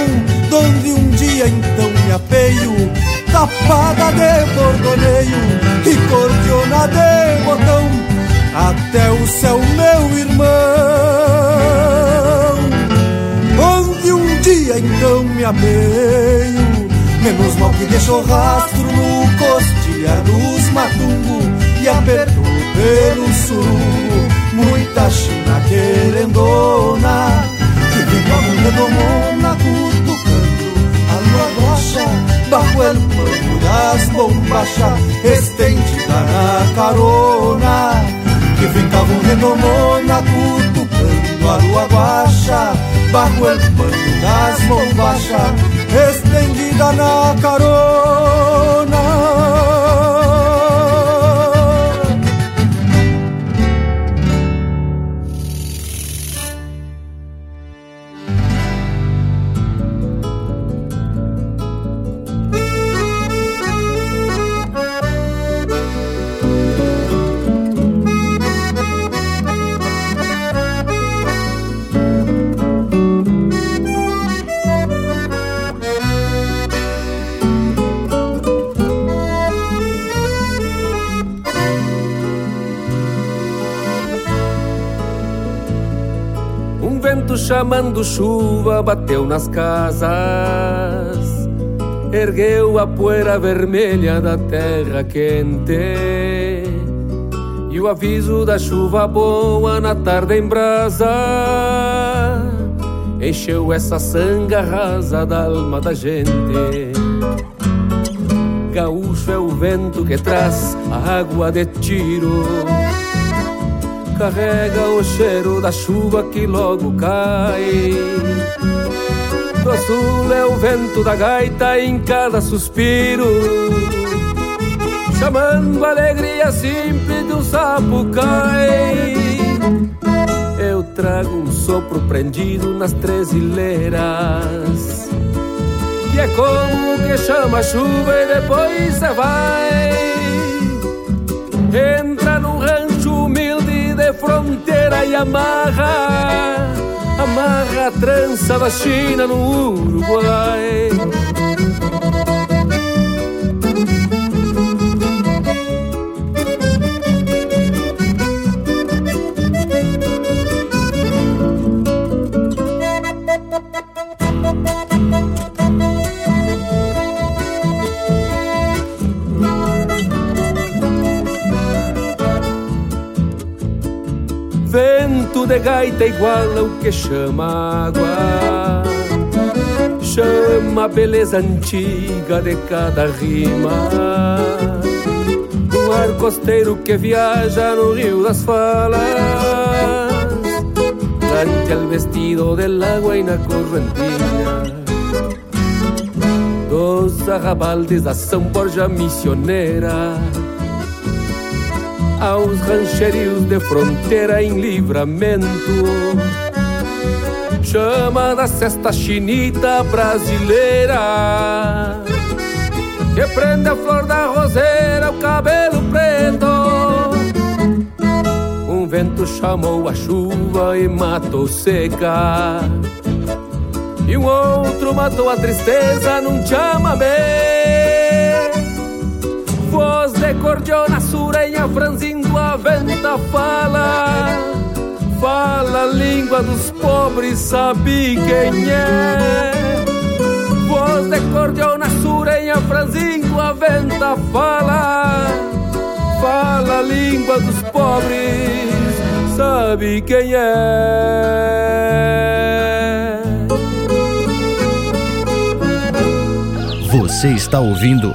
donde um dia então me apeio, tapada de bordoneio, e cordiona de botão até o céu, meu irmão, onde um dia então me ameio, menos mal que deixou rastro no costilhar dos matungo e apertou pelo surungo, muita china querendona, que vem com a redomona cutucando a lua rocha, bajo el pano das bombachas, estendida na carona que ficavam redomona cutucando a lua guacha Bajo el pano das bombachas estendida na carona vento chamando chuva bateu nas casas, ergueu a poeira vermelha da terra quente. E o aviso da chuva boa na tarde em brasa encheu essa sanga rasa da alma da gente. Gaúcho é o vento que traz a água de tiro carrega o cheiro da chuva que logo cai. Do sul é o vento da gaita em cada suspiro, chamando a alegria simples de um sapo cai. Eu trago um sopro prendido nas três que é como que chama a chuva e depois se vai. Entra de fronteira e amarra, amarra a trança da China no Uruguai. De gaita igual ao que chama água. Chama a beleza antiga de cada rima. O ar costeiro que viaja no rio das falas. Cante al vestido del agua y na correntina. Dos arrabaldes da São Borja missioneira aos rancherios de fronteira em livramento. chama da cesta chinita brasileira que prende a flor da roseira, o cabelo preto. Um vento chamou a chuva e matou seca. E um outro matou a tristeza num chamamé. Voz de cordiona surenha franzindo a venta fala. Fala a língua dos pobres, sabe quem é. Voz de cordiona surenha franzindo a venta fala. Fala a língua dos pobres, sabe quem é. Você está ouvindo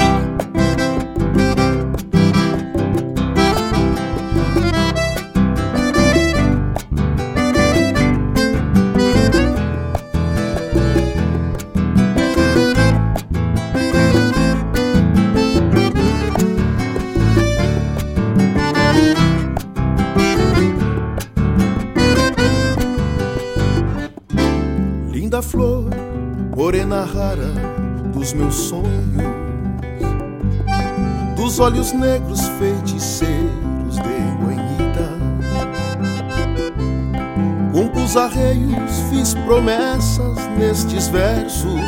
Olhos negros feiticeiros de guanhita. Com arreios fiz promessas nestes versos,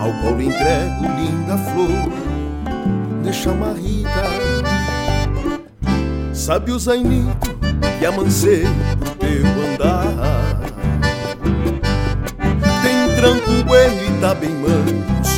ao qual entrego linda flor de chamarrita. Sabe o zainito que amancei pro teu andar. Tem tranco bueno e tá bem manso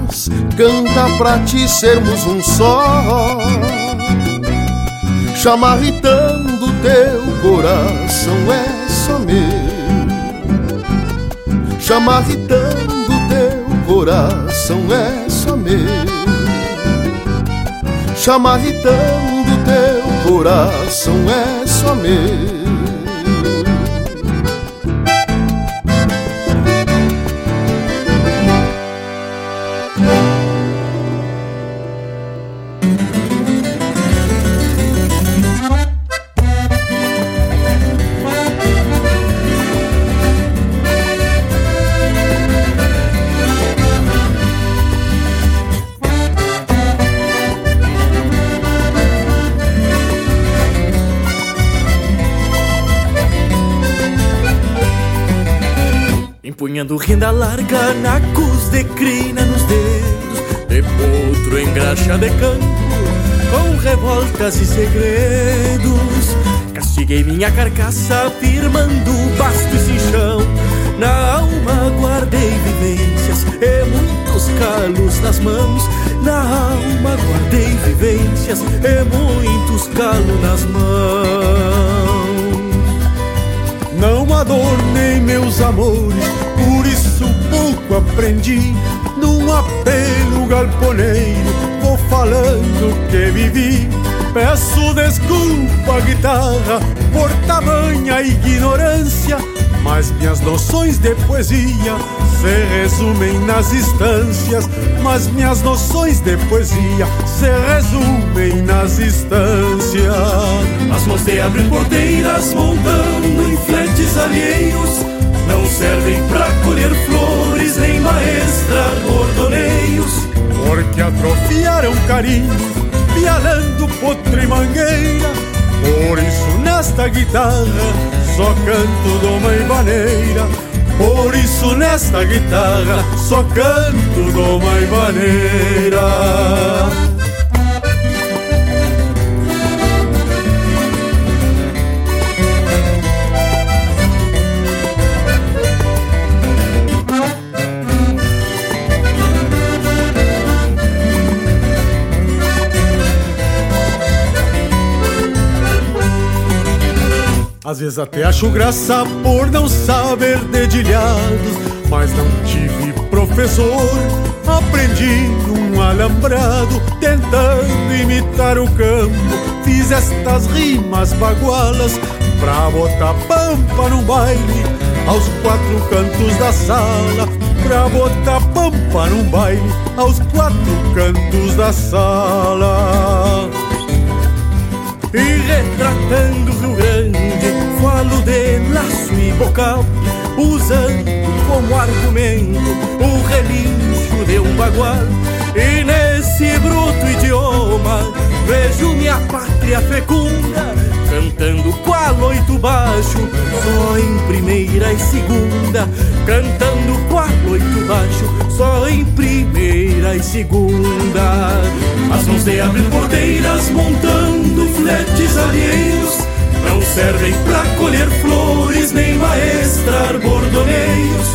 canta pra ti sermos um só. chamarritando teu coração é só meu. Chamarritando teu coração é só meu. Chamarritando teu coração é só meu. Renda larga, nacos de crina nos dedos De potro em graxa de campo, com revoltas e segredos. Castiguei minha carcaça, firmando basto e cinchão Na alma guardei vivências e muitos calos nas mãos. Na alma guardei vivências e muitos calos nas mãos. Não adornei meus amores, por isso pouco aprendi. Num apelo galponeiro, vou falando que vivi. Peço desculpa, guitarra, por tamanha ignorância, mas minhas noções de poesia se resumem nas instâncias, mas minhas noções de poesia se resumem nas instâncias. As mãos de abrir porteiras montando em fletes alheios não servem pra colher flores nem maestrar bordoneios, porque atrofiaram carinho, pialando potro e mangueira. Por isso nesta guitarra só canto doma e maneira por isso nesta guitarra só canto doma e maneira Às vezes até acho graça por não saber dedilhados, mas não tive professor. Aprendi num alambrado, tentando imitar o campo. Fiz estas rimas bagualas pra botar pampa no baile, aos quatro cantos da sala. Pra botar pampa num baile, aos quatro cantos da sala. E retratando o Rio Grande, falo de laço e bocal, usando como argumento o relincho de um bagual. E nesse bruto idioma vejo minha pátria fecunda, cantando qual oito baixo, só em primeira e segunda, cantando qual oito baixo, só em primeira e segunda. As mãos de abrir porteiras montando fletes alheios não servem pra colher flores nem maestrar bordoneios,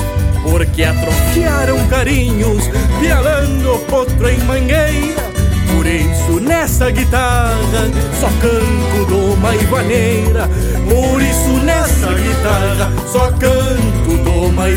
porque atrofiaram carinhos, pialando potro em mangueira. Por isso nessa guitarra só canto doma e vaneira. Por isso nessa guitarra só canto doma e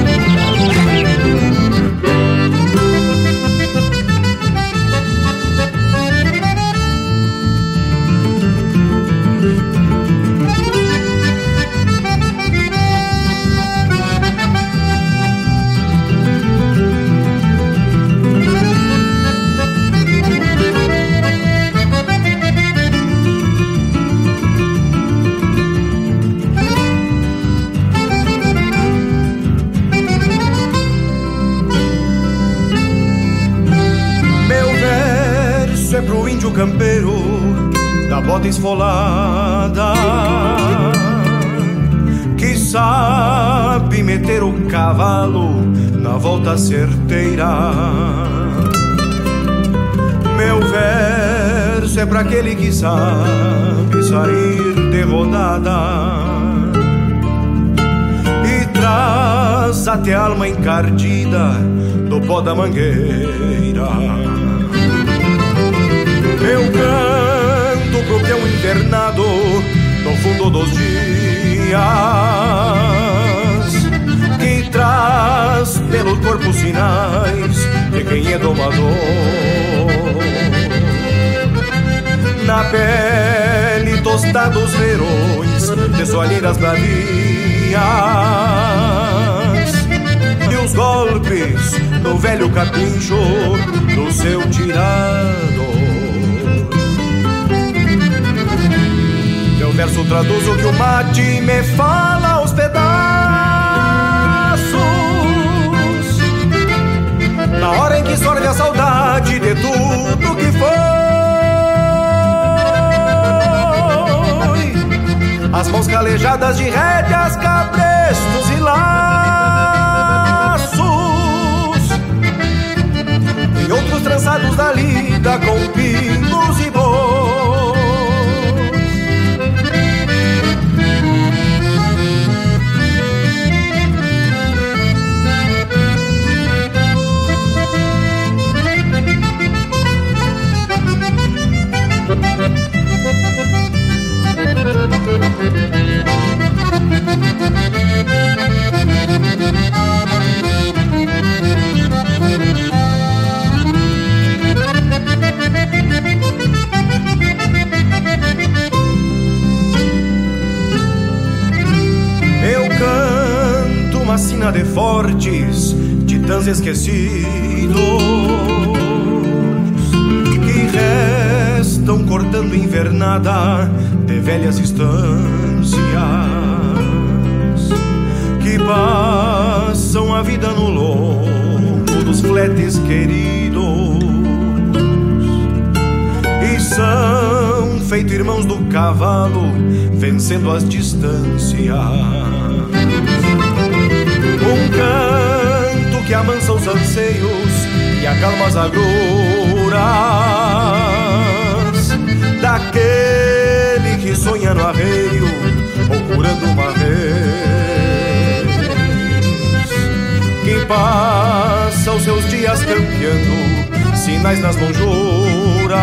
Sabe sair de rodada e traz até a alma encardida do pó da mangueira. Eu canto pro peão internado no fundo dos dias que traz pelo corpo sinais de quem é domador na pele tostados verões de soalheiras bravias e os golpes do velho capincho do seu tirado. Meu verso traduz o que o mate me fala aos pedaços na hora em que sorve a saudade de tudo que foi. As mãos calejadas de rédeas, cabrestos e laços, e outros trançados da lida com pingos e sina de fortes, titãs esquecidos, que restam cortando invernada de velhas estâncias, que passam a vida no lombo dos fletes queridos, e são feito irmãos do cavalo, vencendo as distâncias. Um canto que amansa os anseios e acalma as agruras daquele que sonha no arreio ou curando uma vez. Que passa os seus dias campeando sinais nas lonjuras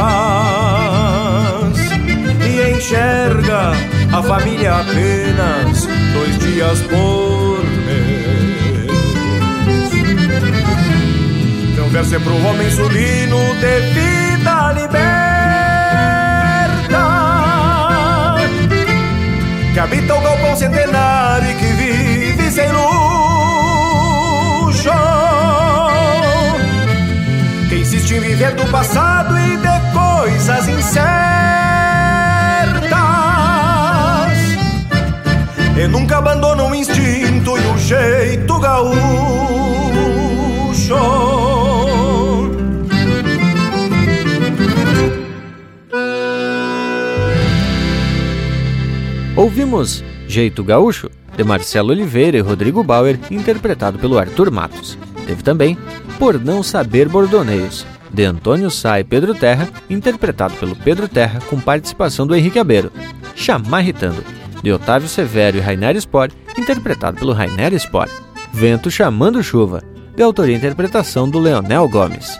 e enxerga a família apenas dois dias por mês. Meu verso é pro homem sulino de vida liberta que habita o galpão centenário e que vive sem luxo. Que insiste em viver do passado e de coisas incertas e nunca abandona o instinto e o jeito gaúcho. Ouvimos Jeito Gaúcho, de Marcelo Oliveira e Rodrigo Bauer, interpretado pelo Arthur Matos. Teve também Por Não Saber Bordoneios, de Antônio Sá e Pedro Terra, interpretado pelo Pedro Terra com participação do Henrique Abeiro. Chamarritando, de Otávio Severo e Rainer Spor, interpretado pelo Rainer Spor. Vento Chamando Chuva, de autoria e interpretação do Leonel Gomes.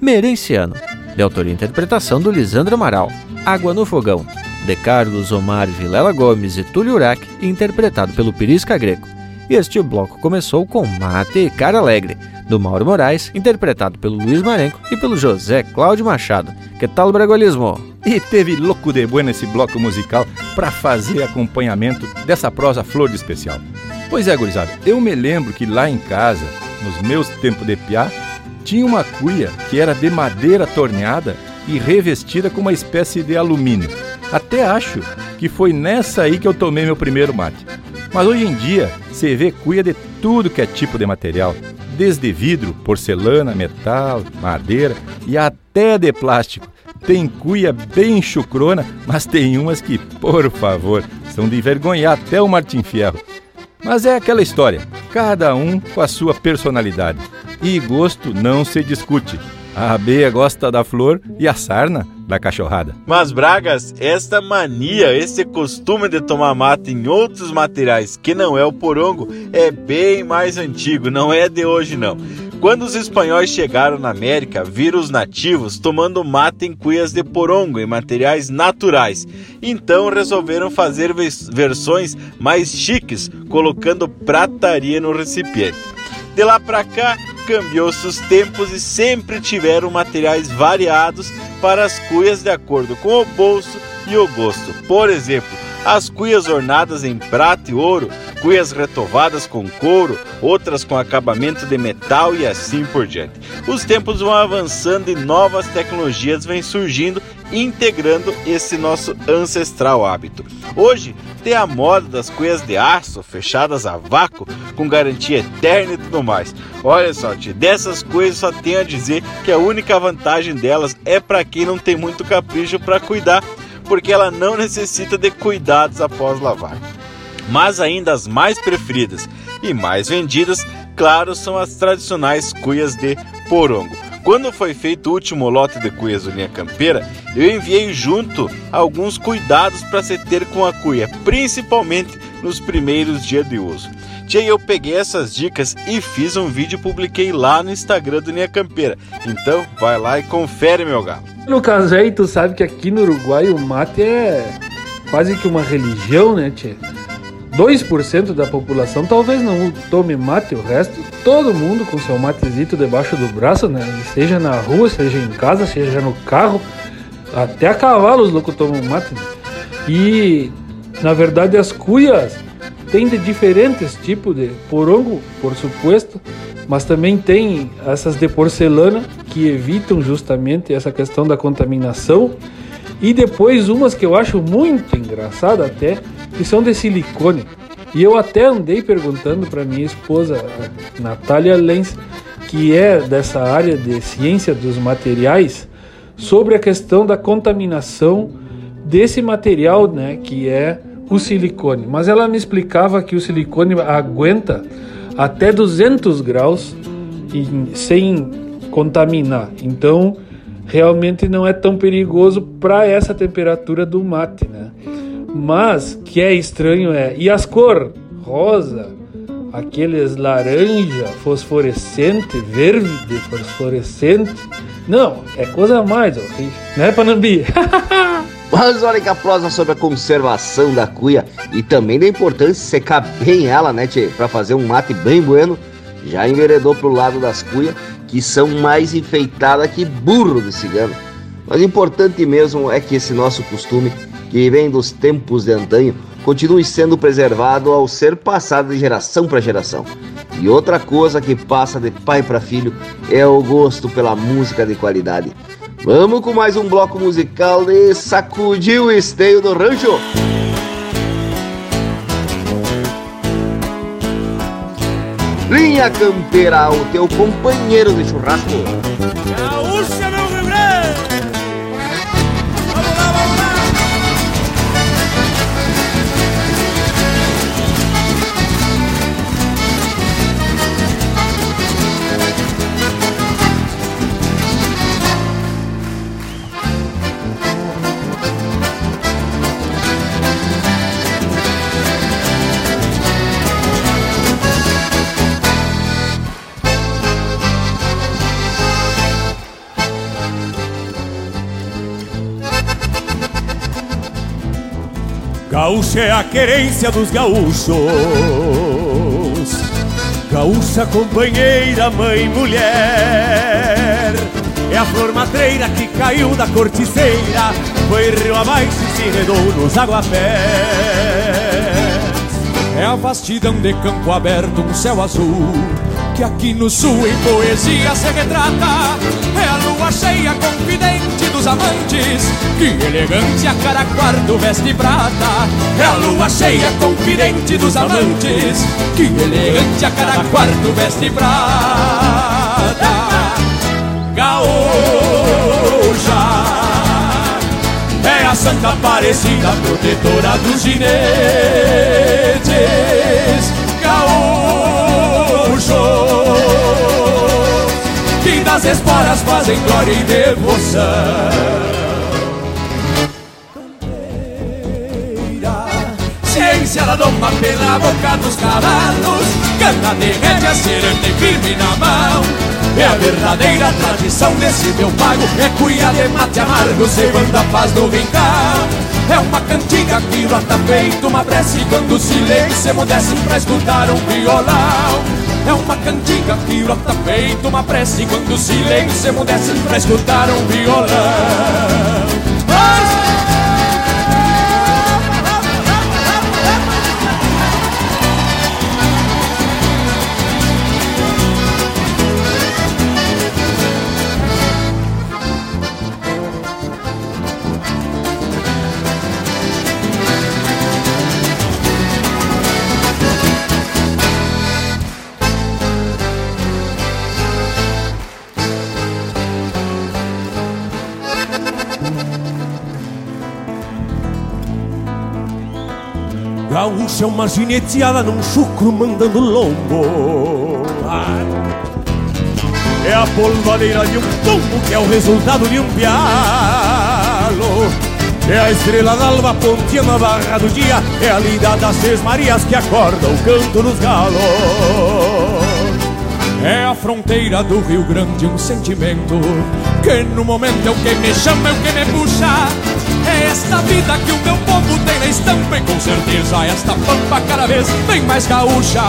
Merenciano, de autoria e interpretação do Lisandro Amaral. Água no Fogão, de Carlos Omar Vilela Gomes e Túlio Urac, interpretado pelo Pirisca Greco. E este bloco começou com Mate e Cara Alegre, do Mauro Moraes, interpretado pelo Luiz Marenco e pelo José Cláudio Machado. Que tal, Bragualismo? E teve louco de bueno esse bloco musical para fazer acompanhamento dessa prosa flor de especial. Pois é, gurizada, eu me lembro que lá em casa, nos meus tempos de piá, tinha uma cuia que era de madeira torneada e revestida com uma espécie de alumínio. Até acho que foi nessa aí que eu tomei meu primeiro mate. Mas hoje em dia, você vê cuia de tudo que é tipo de material, desde vidro, porcelana, metal, madeira e até de plástico. Tem cuia bem chucrona, mas tem umas que, por favor, são de envergonhar até o Martim Fierro. Mas é aquela história, cada um com a sua personalidade. E gosto não se discute. A abelha gosta da flor e a sarna da cachorrada. Mas, Bragas, esta mania, esse costume de tomar mate em outros materiais que não é o porongo, é bem mais antigo, não é de hoje não. Quando os espanhóis chegaram na América, viram os nativos tomando mate em cuias de porongo, em materiais naturais. Então resolveram fazer versões mais chiques, colocando prataria no recipiente. De lá para cá, cambiou-se os tempos e sempre tiveram materiais variados para as cuias de acordo com o bolso e o gosto. Por exemplo, as cuias ornadas em prata e ouro, cuias retovadas com couro, outras com acabamento de metal e assim por diante. Os tempos vão avançando e novas tecnologias vêm surgindo, integrando esse nosso ancestral hábito. Hoje tem a moda das cuias de aço fechadas a vácuo, com garantia eterna e tudo mais. Olha só, tia, dessas coisas só tenho a dizer que a única vantagem delas é para quem não tem muito capricho para cuidar porque ela não necessita de cuidados após lavar. Mas ainda as mais preferidas e mais vendidas, claro, são as tradicionais cuias de porongo. Quando foi feito o último lote de cuias do Linha Campeira, eu enviei junto alguns cuidados para se ter com a cuia, principalmente nos primeiros dias de uso. Tia, eu peguei essas dicas e fiz um vídeo e publiquei lá no Instagram do Linha Campeira. Então, vai lá e confere, meu galo. No caso aí, tu sabe que aqui no Uruguai o mate é quase que uma religião, né, tia? 2% da população talvez não tome mate, o resto, todo mundo com seu matezito debaixo do braço, né? Seja na rua, seja em casa, seja no carro, até a cavalo os loucos tomam mate. Né? E, na verdade, as cuias têm de diferentes tipos de porongo, por supuesto, mas também tem essas de porcelana que evitam justamente essa questão da contaminação. E depois umas que eu acho muito engraçada até, que são de silicone. E eu até andei perguntando para minha esposa, Natália Lenz, que é dessa área de ciência dos materiais, sobre a questão da contaminação desse material, né, que é o silicone. Mas ela me explicava que o silicone aguenta até 200 graus e, sem contaminar. Então, realmente não é tão perigoso para essa temperatura do mate, né? Mas que é estranho é e as cor rosa, aqueles laranja fosforescente, verde fosforescente. Não, é coisa mais horrível, né, Panambi? *laughs* Mas olha que a prosa sobre a conservação da cuia e também da importância de secar bem ela, né? Pra fazer um mate bem bueno, já enveredou pro lado das cuias, que são mais enfeitadas que burro de cigano. Mas importante mesmo é que esse nosso costume, que vem dos tempos de antanho, continue sendo preservado ao ser passado de geração para geração. E outra coisa que passa de pai para filho é o gosto pela música de qualidade. Vamos com mais um bloco musical de Sacudir o Esteio do Rancho. Linha Campeira, o teu companheiro de churrasco. Gaúcha, Gaúcha é a querência dos gaúchos. Gaúcha companheira, mãe, mulher. É a flor matreira que caiu da corticeira. Foi rio abaixo e se redou nos aguapés. É a vastidão de campo aberto, um céu azul que aqui no sul em poesia se retrata. É a lua cheia confidente dos amantes Que elegante a cada quarto veste prata. É a lua cheia confidente dos amantes Que elegante a cada quarto veste prata. Gaúcha É a Santa Aparecida protetora dos ginetes que as esporas fazem glória e devoção. Ciência da doma pela boca dos cavalos, canta de rédea, serente firme na mão. É a verdadeira tradição desse meu pago, é cuia de mate amargo, sem a paz do rincão. É uma cantiga que brota feito uma prece Quando o silêncio emudece pra escutar um violão é uma cantiga que brota feito uma prece. Quando o silêncio emudece pra escutar um violão Gaúcha é uma gineteada num chucro mandando lombo. É a polvadeira de um tombo que é o resultado de um pialo. É a estrela d'alva ponteando a barra do dia. É a lida das seis marias que acorda o canto dos galos. É a fronteira do Rio Grande um sentimento Que no momento é o que me chama, é o que me puxa. É esta vida que o meu povo tem na estampa E com certeza esta pampa cada vez vem mais gaúcha.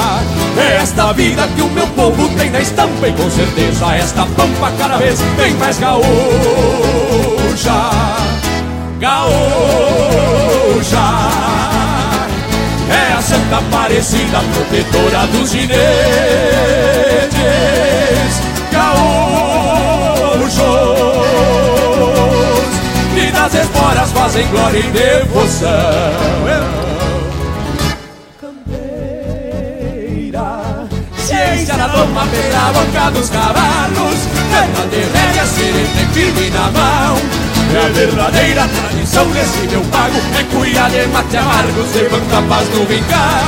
É esta vida que o meu povo tem na estampa E com certeza esta pampa cada vez vem mais gaúcha. Gaúcha. É a Santa Aparecida, protetora dos ginetes. Gaúchos. Das esporas fazem glória e devoção. Campeira, ciência na doma pela boca dos cavalos, cana de rédea, serena firme na mão. É a verdadeira tradição desse meu pago É cuidar de mate amargo, levanta a paz no rincão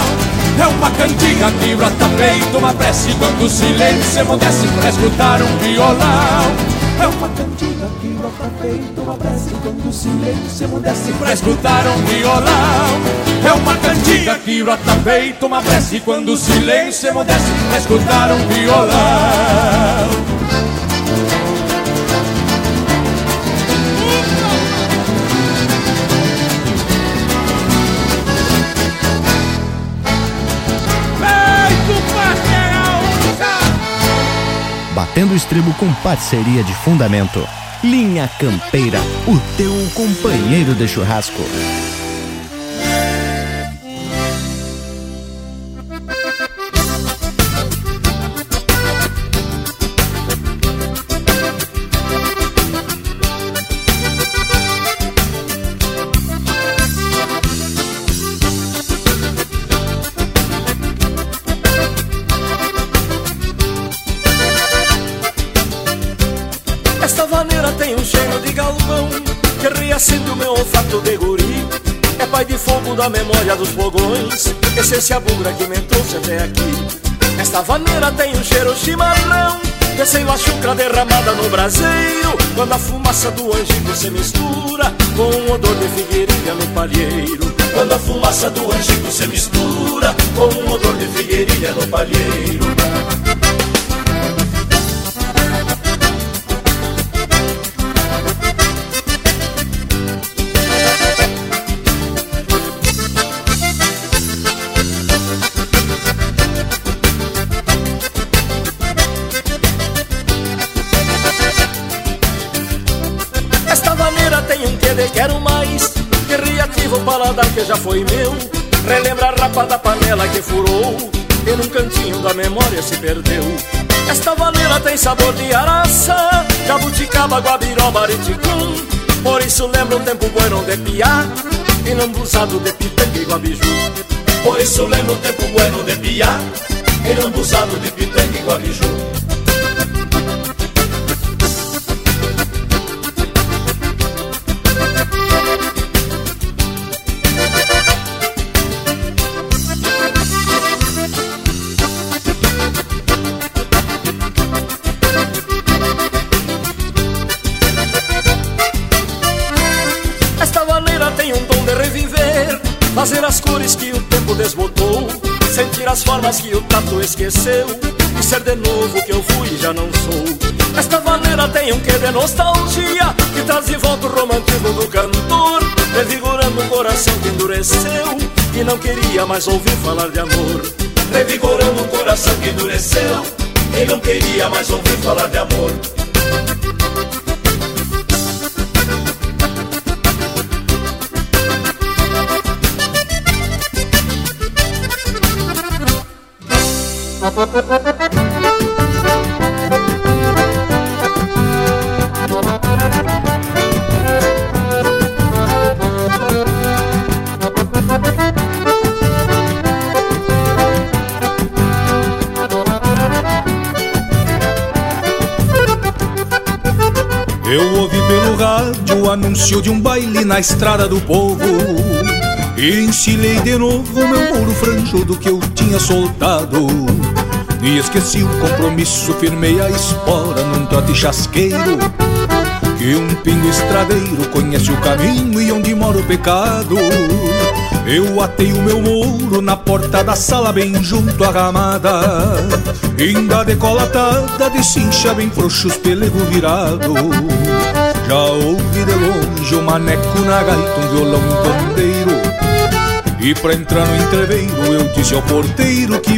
É uma cantiga que brota peito, uma prece Quando o silêncio emudece pra escutar um violão É uma cantiga que brota peito, uma prece Quando o silêncio emudece pra escutar um violão. É uma cantiga que brota peito, uma prece Quando o silêncio emudece pra escutar um violão batendo o estribo com parceria de fundamento. Linha Campeira, o teu companheiro de churrasco. É pai de fogo da memória dos fogões. Essência bugra que me trouxe até aqui. Esta vaneira tem um cheiro chimarrão sei lá chucra derramada no braseiro Quando a fumaça do angico se mistura Com o odor de figueirinha no palheiro. Quando a fumaça do angico se mistura Com o odor de figueirinha no palheiro o paladar que já foi meu. Relembra a rapa da panela que furou. E num cantinho da memória se perdeu. Esta maneira tem sabor de araça Jabuticaba, guabiroba, ariticum. Por isso lembra um tempo bueno de piá E num busado de pitanga e guabiju. Por isso lembra um tempo bueno de piá E num busado de pitanga e guabiju Fazer as cores que tempo desbotou Sentir as formas que o tato esqueceu E ser de novo que eu fui e já não sou. Esta maneira tem um quê de nostalgia Que traz de volta o romantismo do cantor Revigorando o coração que endureceu E não queria mais ouvir falar de amor. Revigorando o coração que endureceu E não queria mais ouvir falar de amor Eu ouvi pelo rádio o anúncio de um baile na estrada do povo E encilhei de novo meu muro franjudo que eu tinha soltado E esqueci o compromisso, firmei a espora num trote chasqueiro. Que um pingo estradeiro conhece o caminho e onde mora o pecado. Eu atei o meu mouro na porta da sala bem junto à ramada. Ainda decolatada de cincha bem frouxos pelego virado. Já ouvi de longe o maneco na gaita, um violão bandeiro E pra entrar no entreveiro eu disse ao porteiro que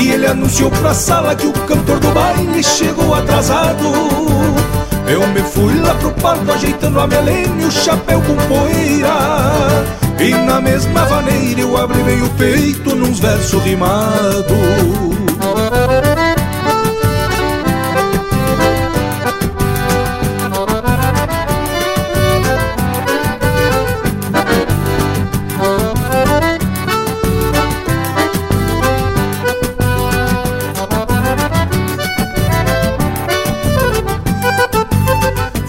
E ele anunciou pra sala que o cantor do baile chegou atrasado. Eu me fui lá pro palco ajeitando a melena e o chapéu com poeira. E na mesma vaneira eu abri bem o peito nos versos rimados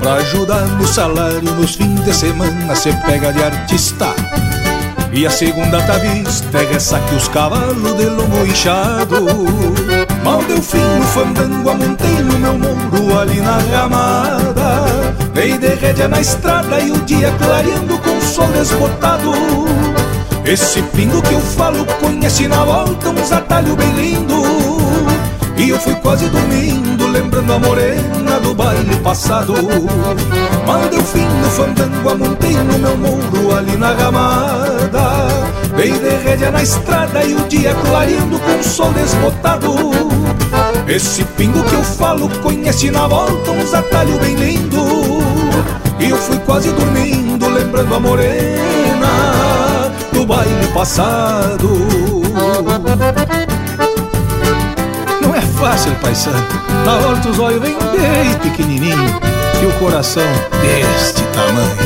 Pra ajudar no salário nos fins de semana Cê pega de artista. E a segunda tá vista é ressaque os cavalos de lombo inchado. Mal deu fim no fandango, amontei no meu muro ali na ramada. Dei de rédea na estrada e o dia clareando com o sol desbotado. Esse pingo que eu falo conhece na volta uns atalhos bem lindo. E eu fui quase dormindo lembrando a morena do baile passado. Mal deu fim no fandango, amontei no meu muro ali na ramada. Dei de rédea na estrada e o dia clareando com o sol desbotado. Esse pingo que eu falo conhece na volta uns atalhos bem lindo. E eu fui quase dormindo lembrando a morena do baile passado. Fácil, paisano. Na hora os olhos vem bem pequenininho e o coração deste tamanho.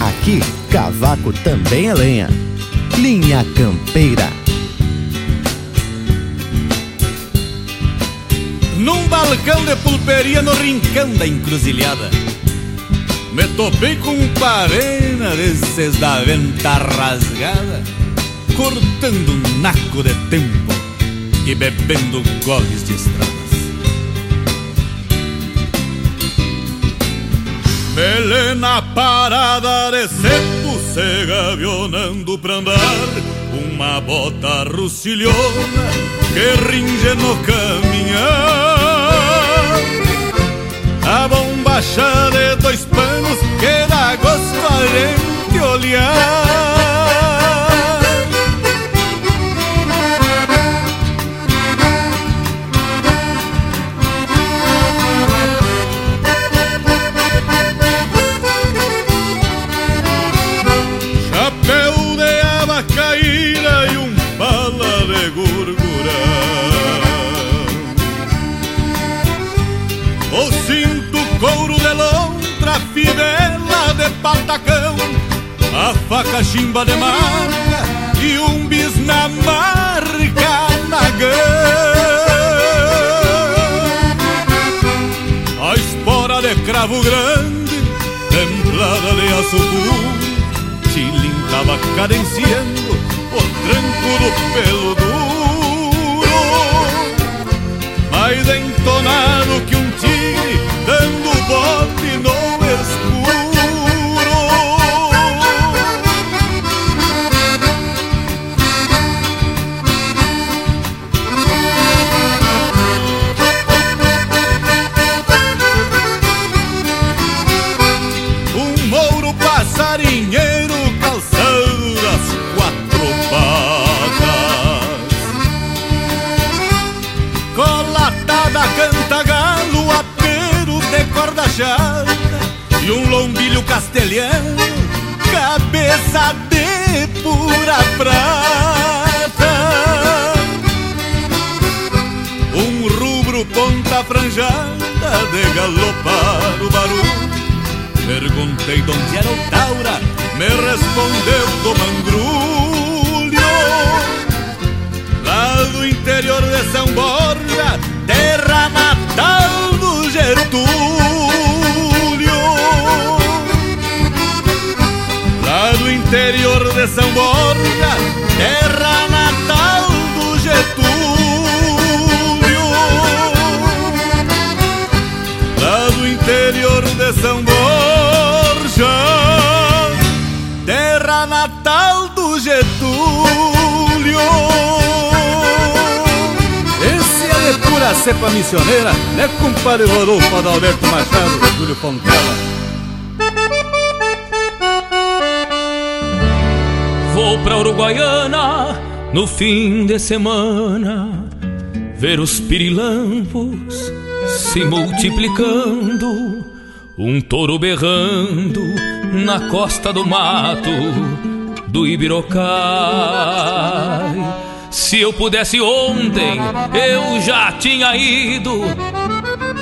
Aqui, cavaco também é lenha. Linha Campeira. Num balcão de pulperia no rincão da encruzilhada Me topei com um parena desses da venta rasgada Cortando um naco de tempo e bebendo goles de estradas. Melena parada de cepo se gavionando pra andar Uma bota rucilhona que ringe no caminhar que da gusto al oliar. Patacão, a faca chimba de marca e um bis na marca nagão. A espora de cravo grande, templada de açucum, Chilin tava cadenciando o tranco do pelo duro Mais entonado que E um lombilho castelhano, cabeça de pura prata Um rubro ponta franjada de galopar o barulho Perguntei de onde era o Taura, me respondeu do Mangrulho. Lá do interior de São Borja, terra natal do Getúlio. Interior de São Borja, terra natal do Getúlio. Lá do interior de São Borja, terra natal do Getúlio. Esse é de pura cepa missioneira, né, compadre Rodolfo Adalberto Machado, Júlio Fontela. Pra Uruguaiana no fim de semana ver os pirilampos se multiplicando, um touro berrando na costa do mato do Ibirocai. Se eu pudesse ontem, eu já tinha ido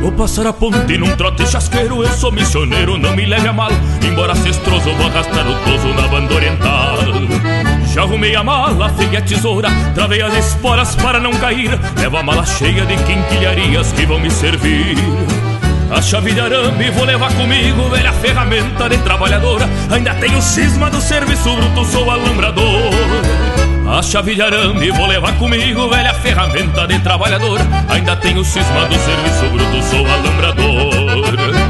Vou passar a ponte num trote chasqueiro, eu sou missioneiro, não me leve a mal. Embora cestroso, vou arrastar o toso na banda oriental. Já arrumei a mala, afiei a tesoura, travei as esporas para não cair. Levo a mala cheia de quinquilharias que vão me servir. A chave de arame vou levar comigo, velha ferramenta de trabalhadora. Ainda tenho cisma do serviço bruto, sou alambrador. A chave de arame vou levar comigo, velha ferramenta de trabalhadora. Ainda tenho cisma do serviço bruto, sou alambrador.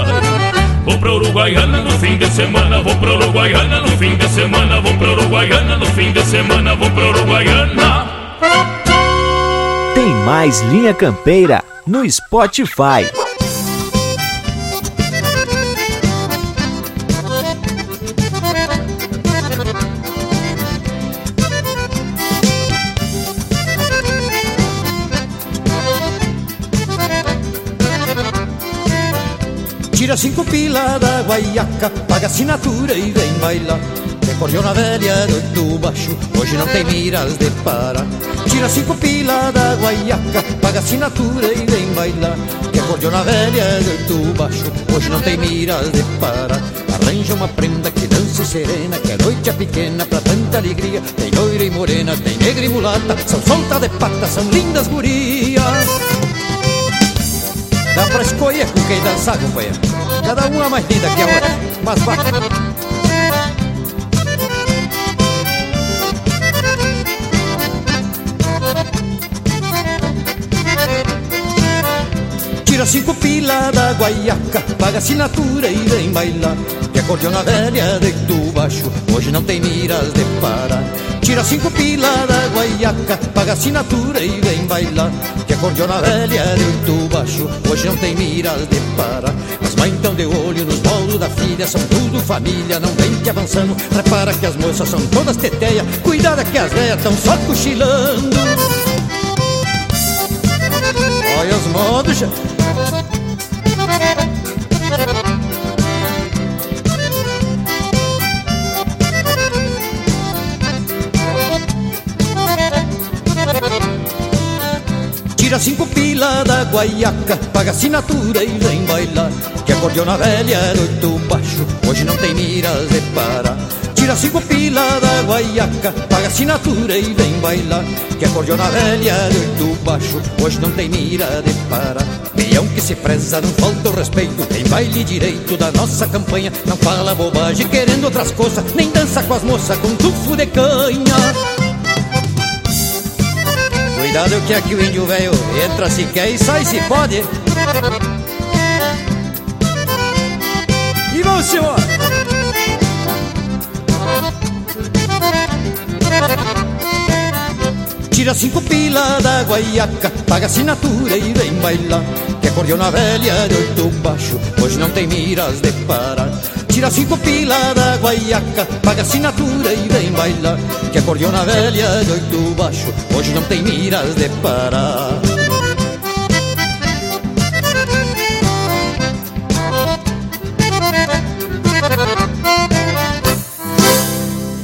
Vou pra Uruguaiana no fim de semana, vou pra Uruguaiana no fim de semana, vou pra Uruguaiana no fim de semana, vou pra Uruguaiana. Tem mais Linha Campeira no Spotify. Tira cinco pila da guaiaca, paga assinatura e vem bailar. Recorreu na velha do baixo, hoje não tem miras de parar. Tira cinco pila da guaiaca, paga assinatura e vem bailar. Recorreu na velha do baixo, hoje não tem miras de parar. Arranja uma prenda que dance serena, que a noite é pequena pra tanta alegria. Tem loira e morena, tem negra e mulata, são solta de pata, são lindas gurias. Dá pra escolher com quem dançar, companheiro. Cada uma mais linda que a outra. Mas vai. Tira cinco pila da guaiaca, paga assinatura e vem bailar. Que acordeona velha deito baixo, hoje não tem miras de parar. Tira cinco pila da guaiaca, paga assinatura e vem bailar. Que acordeona velha deito baixo, hoje não tem miras de parar. As mães tão de olho nos bolos da filha, são tudo família, não vem que avançando. Repara que as moças são todas teteia, cuidado que as velhas tão só cochilando. Olha os modos, já. Da guaiaca, paga assinatura e vem bailar. Que acordeona velha é oito baixo, hoje não tem miras de parar. Tira cinco pila da guaiaca, paga assinatura e vem bailar. Que acordeona velha é oito baixo, hoje não tem mira de parar. Peão que se preza, não falta o respeito. Tem baile direito da nossa campanha. Não fala bobagem querendo outras coisas, nem dança com as moças com tufo de canha. Cuidado que aqui o índio velho entra se quer e sai se pode. E vamos embora. Tira cinco pila da guaiaca, paga assinatura e vem bailar. Que acordeona velha de oito baixo, hoje não tem miras de parar. Tira cinco pila da guaiaca, paga assinatura e vem bailar. Que acordeona velha de oito baixo, hoje não tem miras de parar.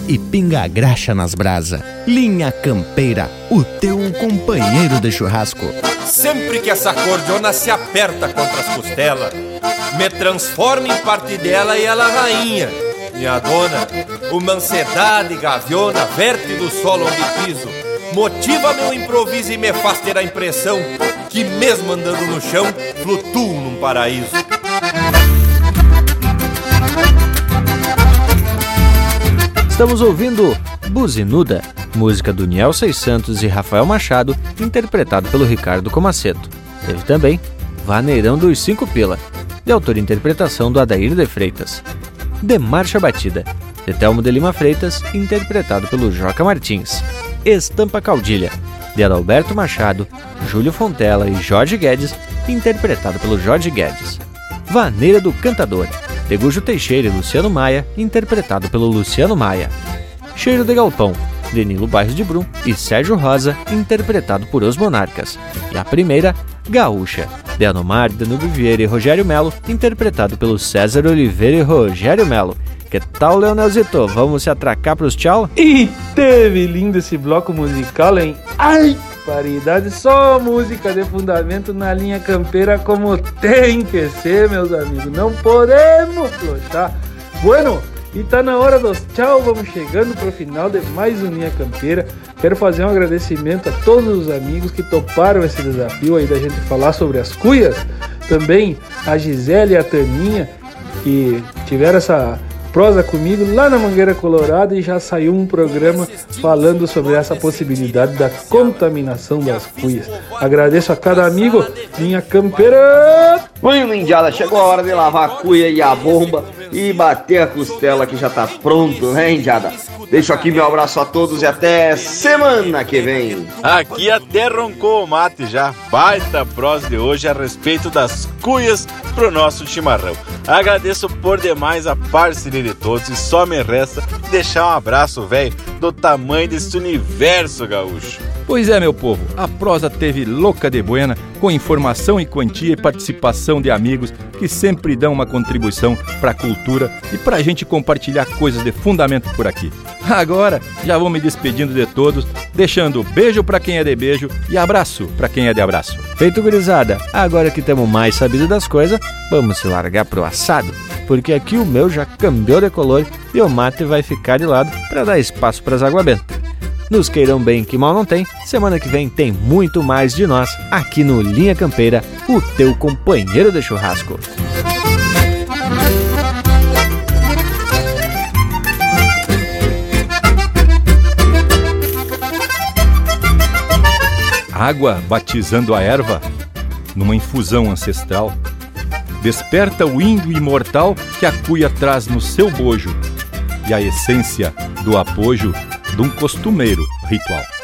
E pinga a graxa nas brasa. Linha Campeira, o teu companheiro de churrasco. Sempre que essa cordiona se aperta contra as costelas, me transforma em parte dela e ela rainha. Minha dona, uma ansiedade gaviona verte do solo onde piso, motiva meu improviso e me faz ter a impressão que mesmo andando no chão, flutuo num paraíso. Estamos ouvindo Buzinuda, música do Niel Santos e Rafael Machado, interpretado pelo Ricardo Comaceto. Teve também Vaneirão dos Cinco Pila, de autor e interpretação do Adair de Freitas. De Marcha Batida, de Telmo de Lima Freitas, interpretado pelo Joca Martins. Estampa Caudilha, de Adalberto Machado, Júlio Fontela e Jorge Guedes, interpretado pelo Jorge Guedes. Vaneira do Cantador, de Gujo Teixeira e Luciano Maia, interpretado pelo Luciano Maia. Cheiro de Galpão, de Nilo Bairros de Brum e Sérgio Rosa, interpretado por Os Monarcas. E a primeira, Gaúcha, de Anomar, Danúbio Vieira e Rogério Melo, interpretado pelo César Oliveira e Rogério Melo. Que tal, Leonelzito? Vamos se atracar pros tchau? E teve lindo esse bloco musical, hein? Ai, paridade, só música de fundamento na linha campeira como tem que ser, meus amigos. Não podemos flochar. Bueno, E tá na hora dos tchau, vamos chegando pro final de mais um Linha Campeira. Quero fazer um agradecimento a todos os amigos que toparam esse desafio aí da gente falar sobre as cuias. Também a Gisele e a Taninha, que tiveram essa prosa comigo lá na Mangueira Colorada e já saiu um programa falando sobre essa possibilidade da contaminação das cuias. Agradeço a cada amigo, minha campeira! Bueno, Indiada, chegou a hora de lavar a cuia e a bomba e bater a costela que já tá pronto, né, Indiada? Deixo aqui meu abraço a todos e até semana que vem. Aqui até roncou o mate já. Baita prosa de hoje a respeito das cuias pro nosso chimarrão. Agradeço por demais a parceria de todos e só me resta deixar um abraço, velho, do tamanho desse universo gaúcho. Pois é, meu povo, a prosa teve louca de buena, com informação e quantia e participação de amigos que sempre dão uma contribuição para a cultura e para a gente compartilhar coisas de fundamento por aqui. Agora, já vou me despedindo de todos, deixando beijo para quem é de beijo e abraço para quem é de abraço. Feito gurizada, agora que temos mais sabido das coisas, vamos se largar pro assado, porque aqui o meu já cambiou de color e o mate vai ficar de lado para dar espaço para as aguabentas. Nos queiram bem que mal não tem. Semana que vem tem muito mais de nós aqui no Linha Campeira, o teu companheiro de churrasco. Água batizando a erva numa infusão ancestral. Desperta o índio imortal que a cuia traz no seu bojo e a essência do apojo de um costumeiro ritual.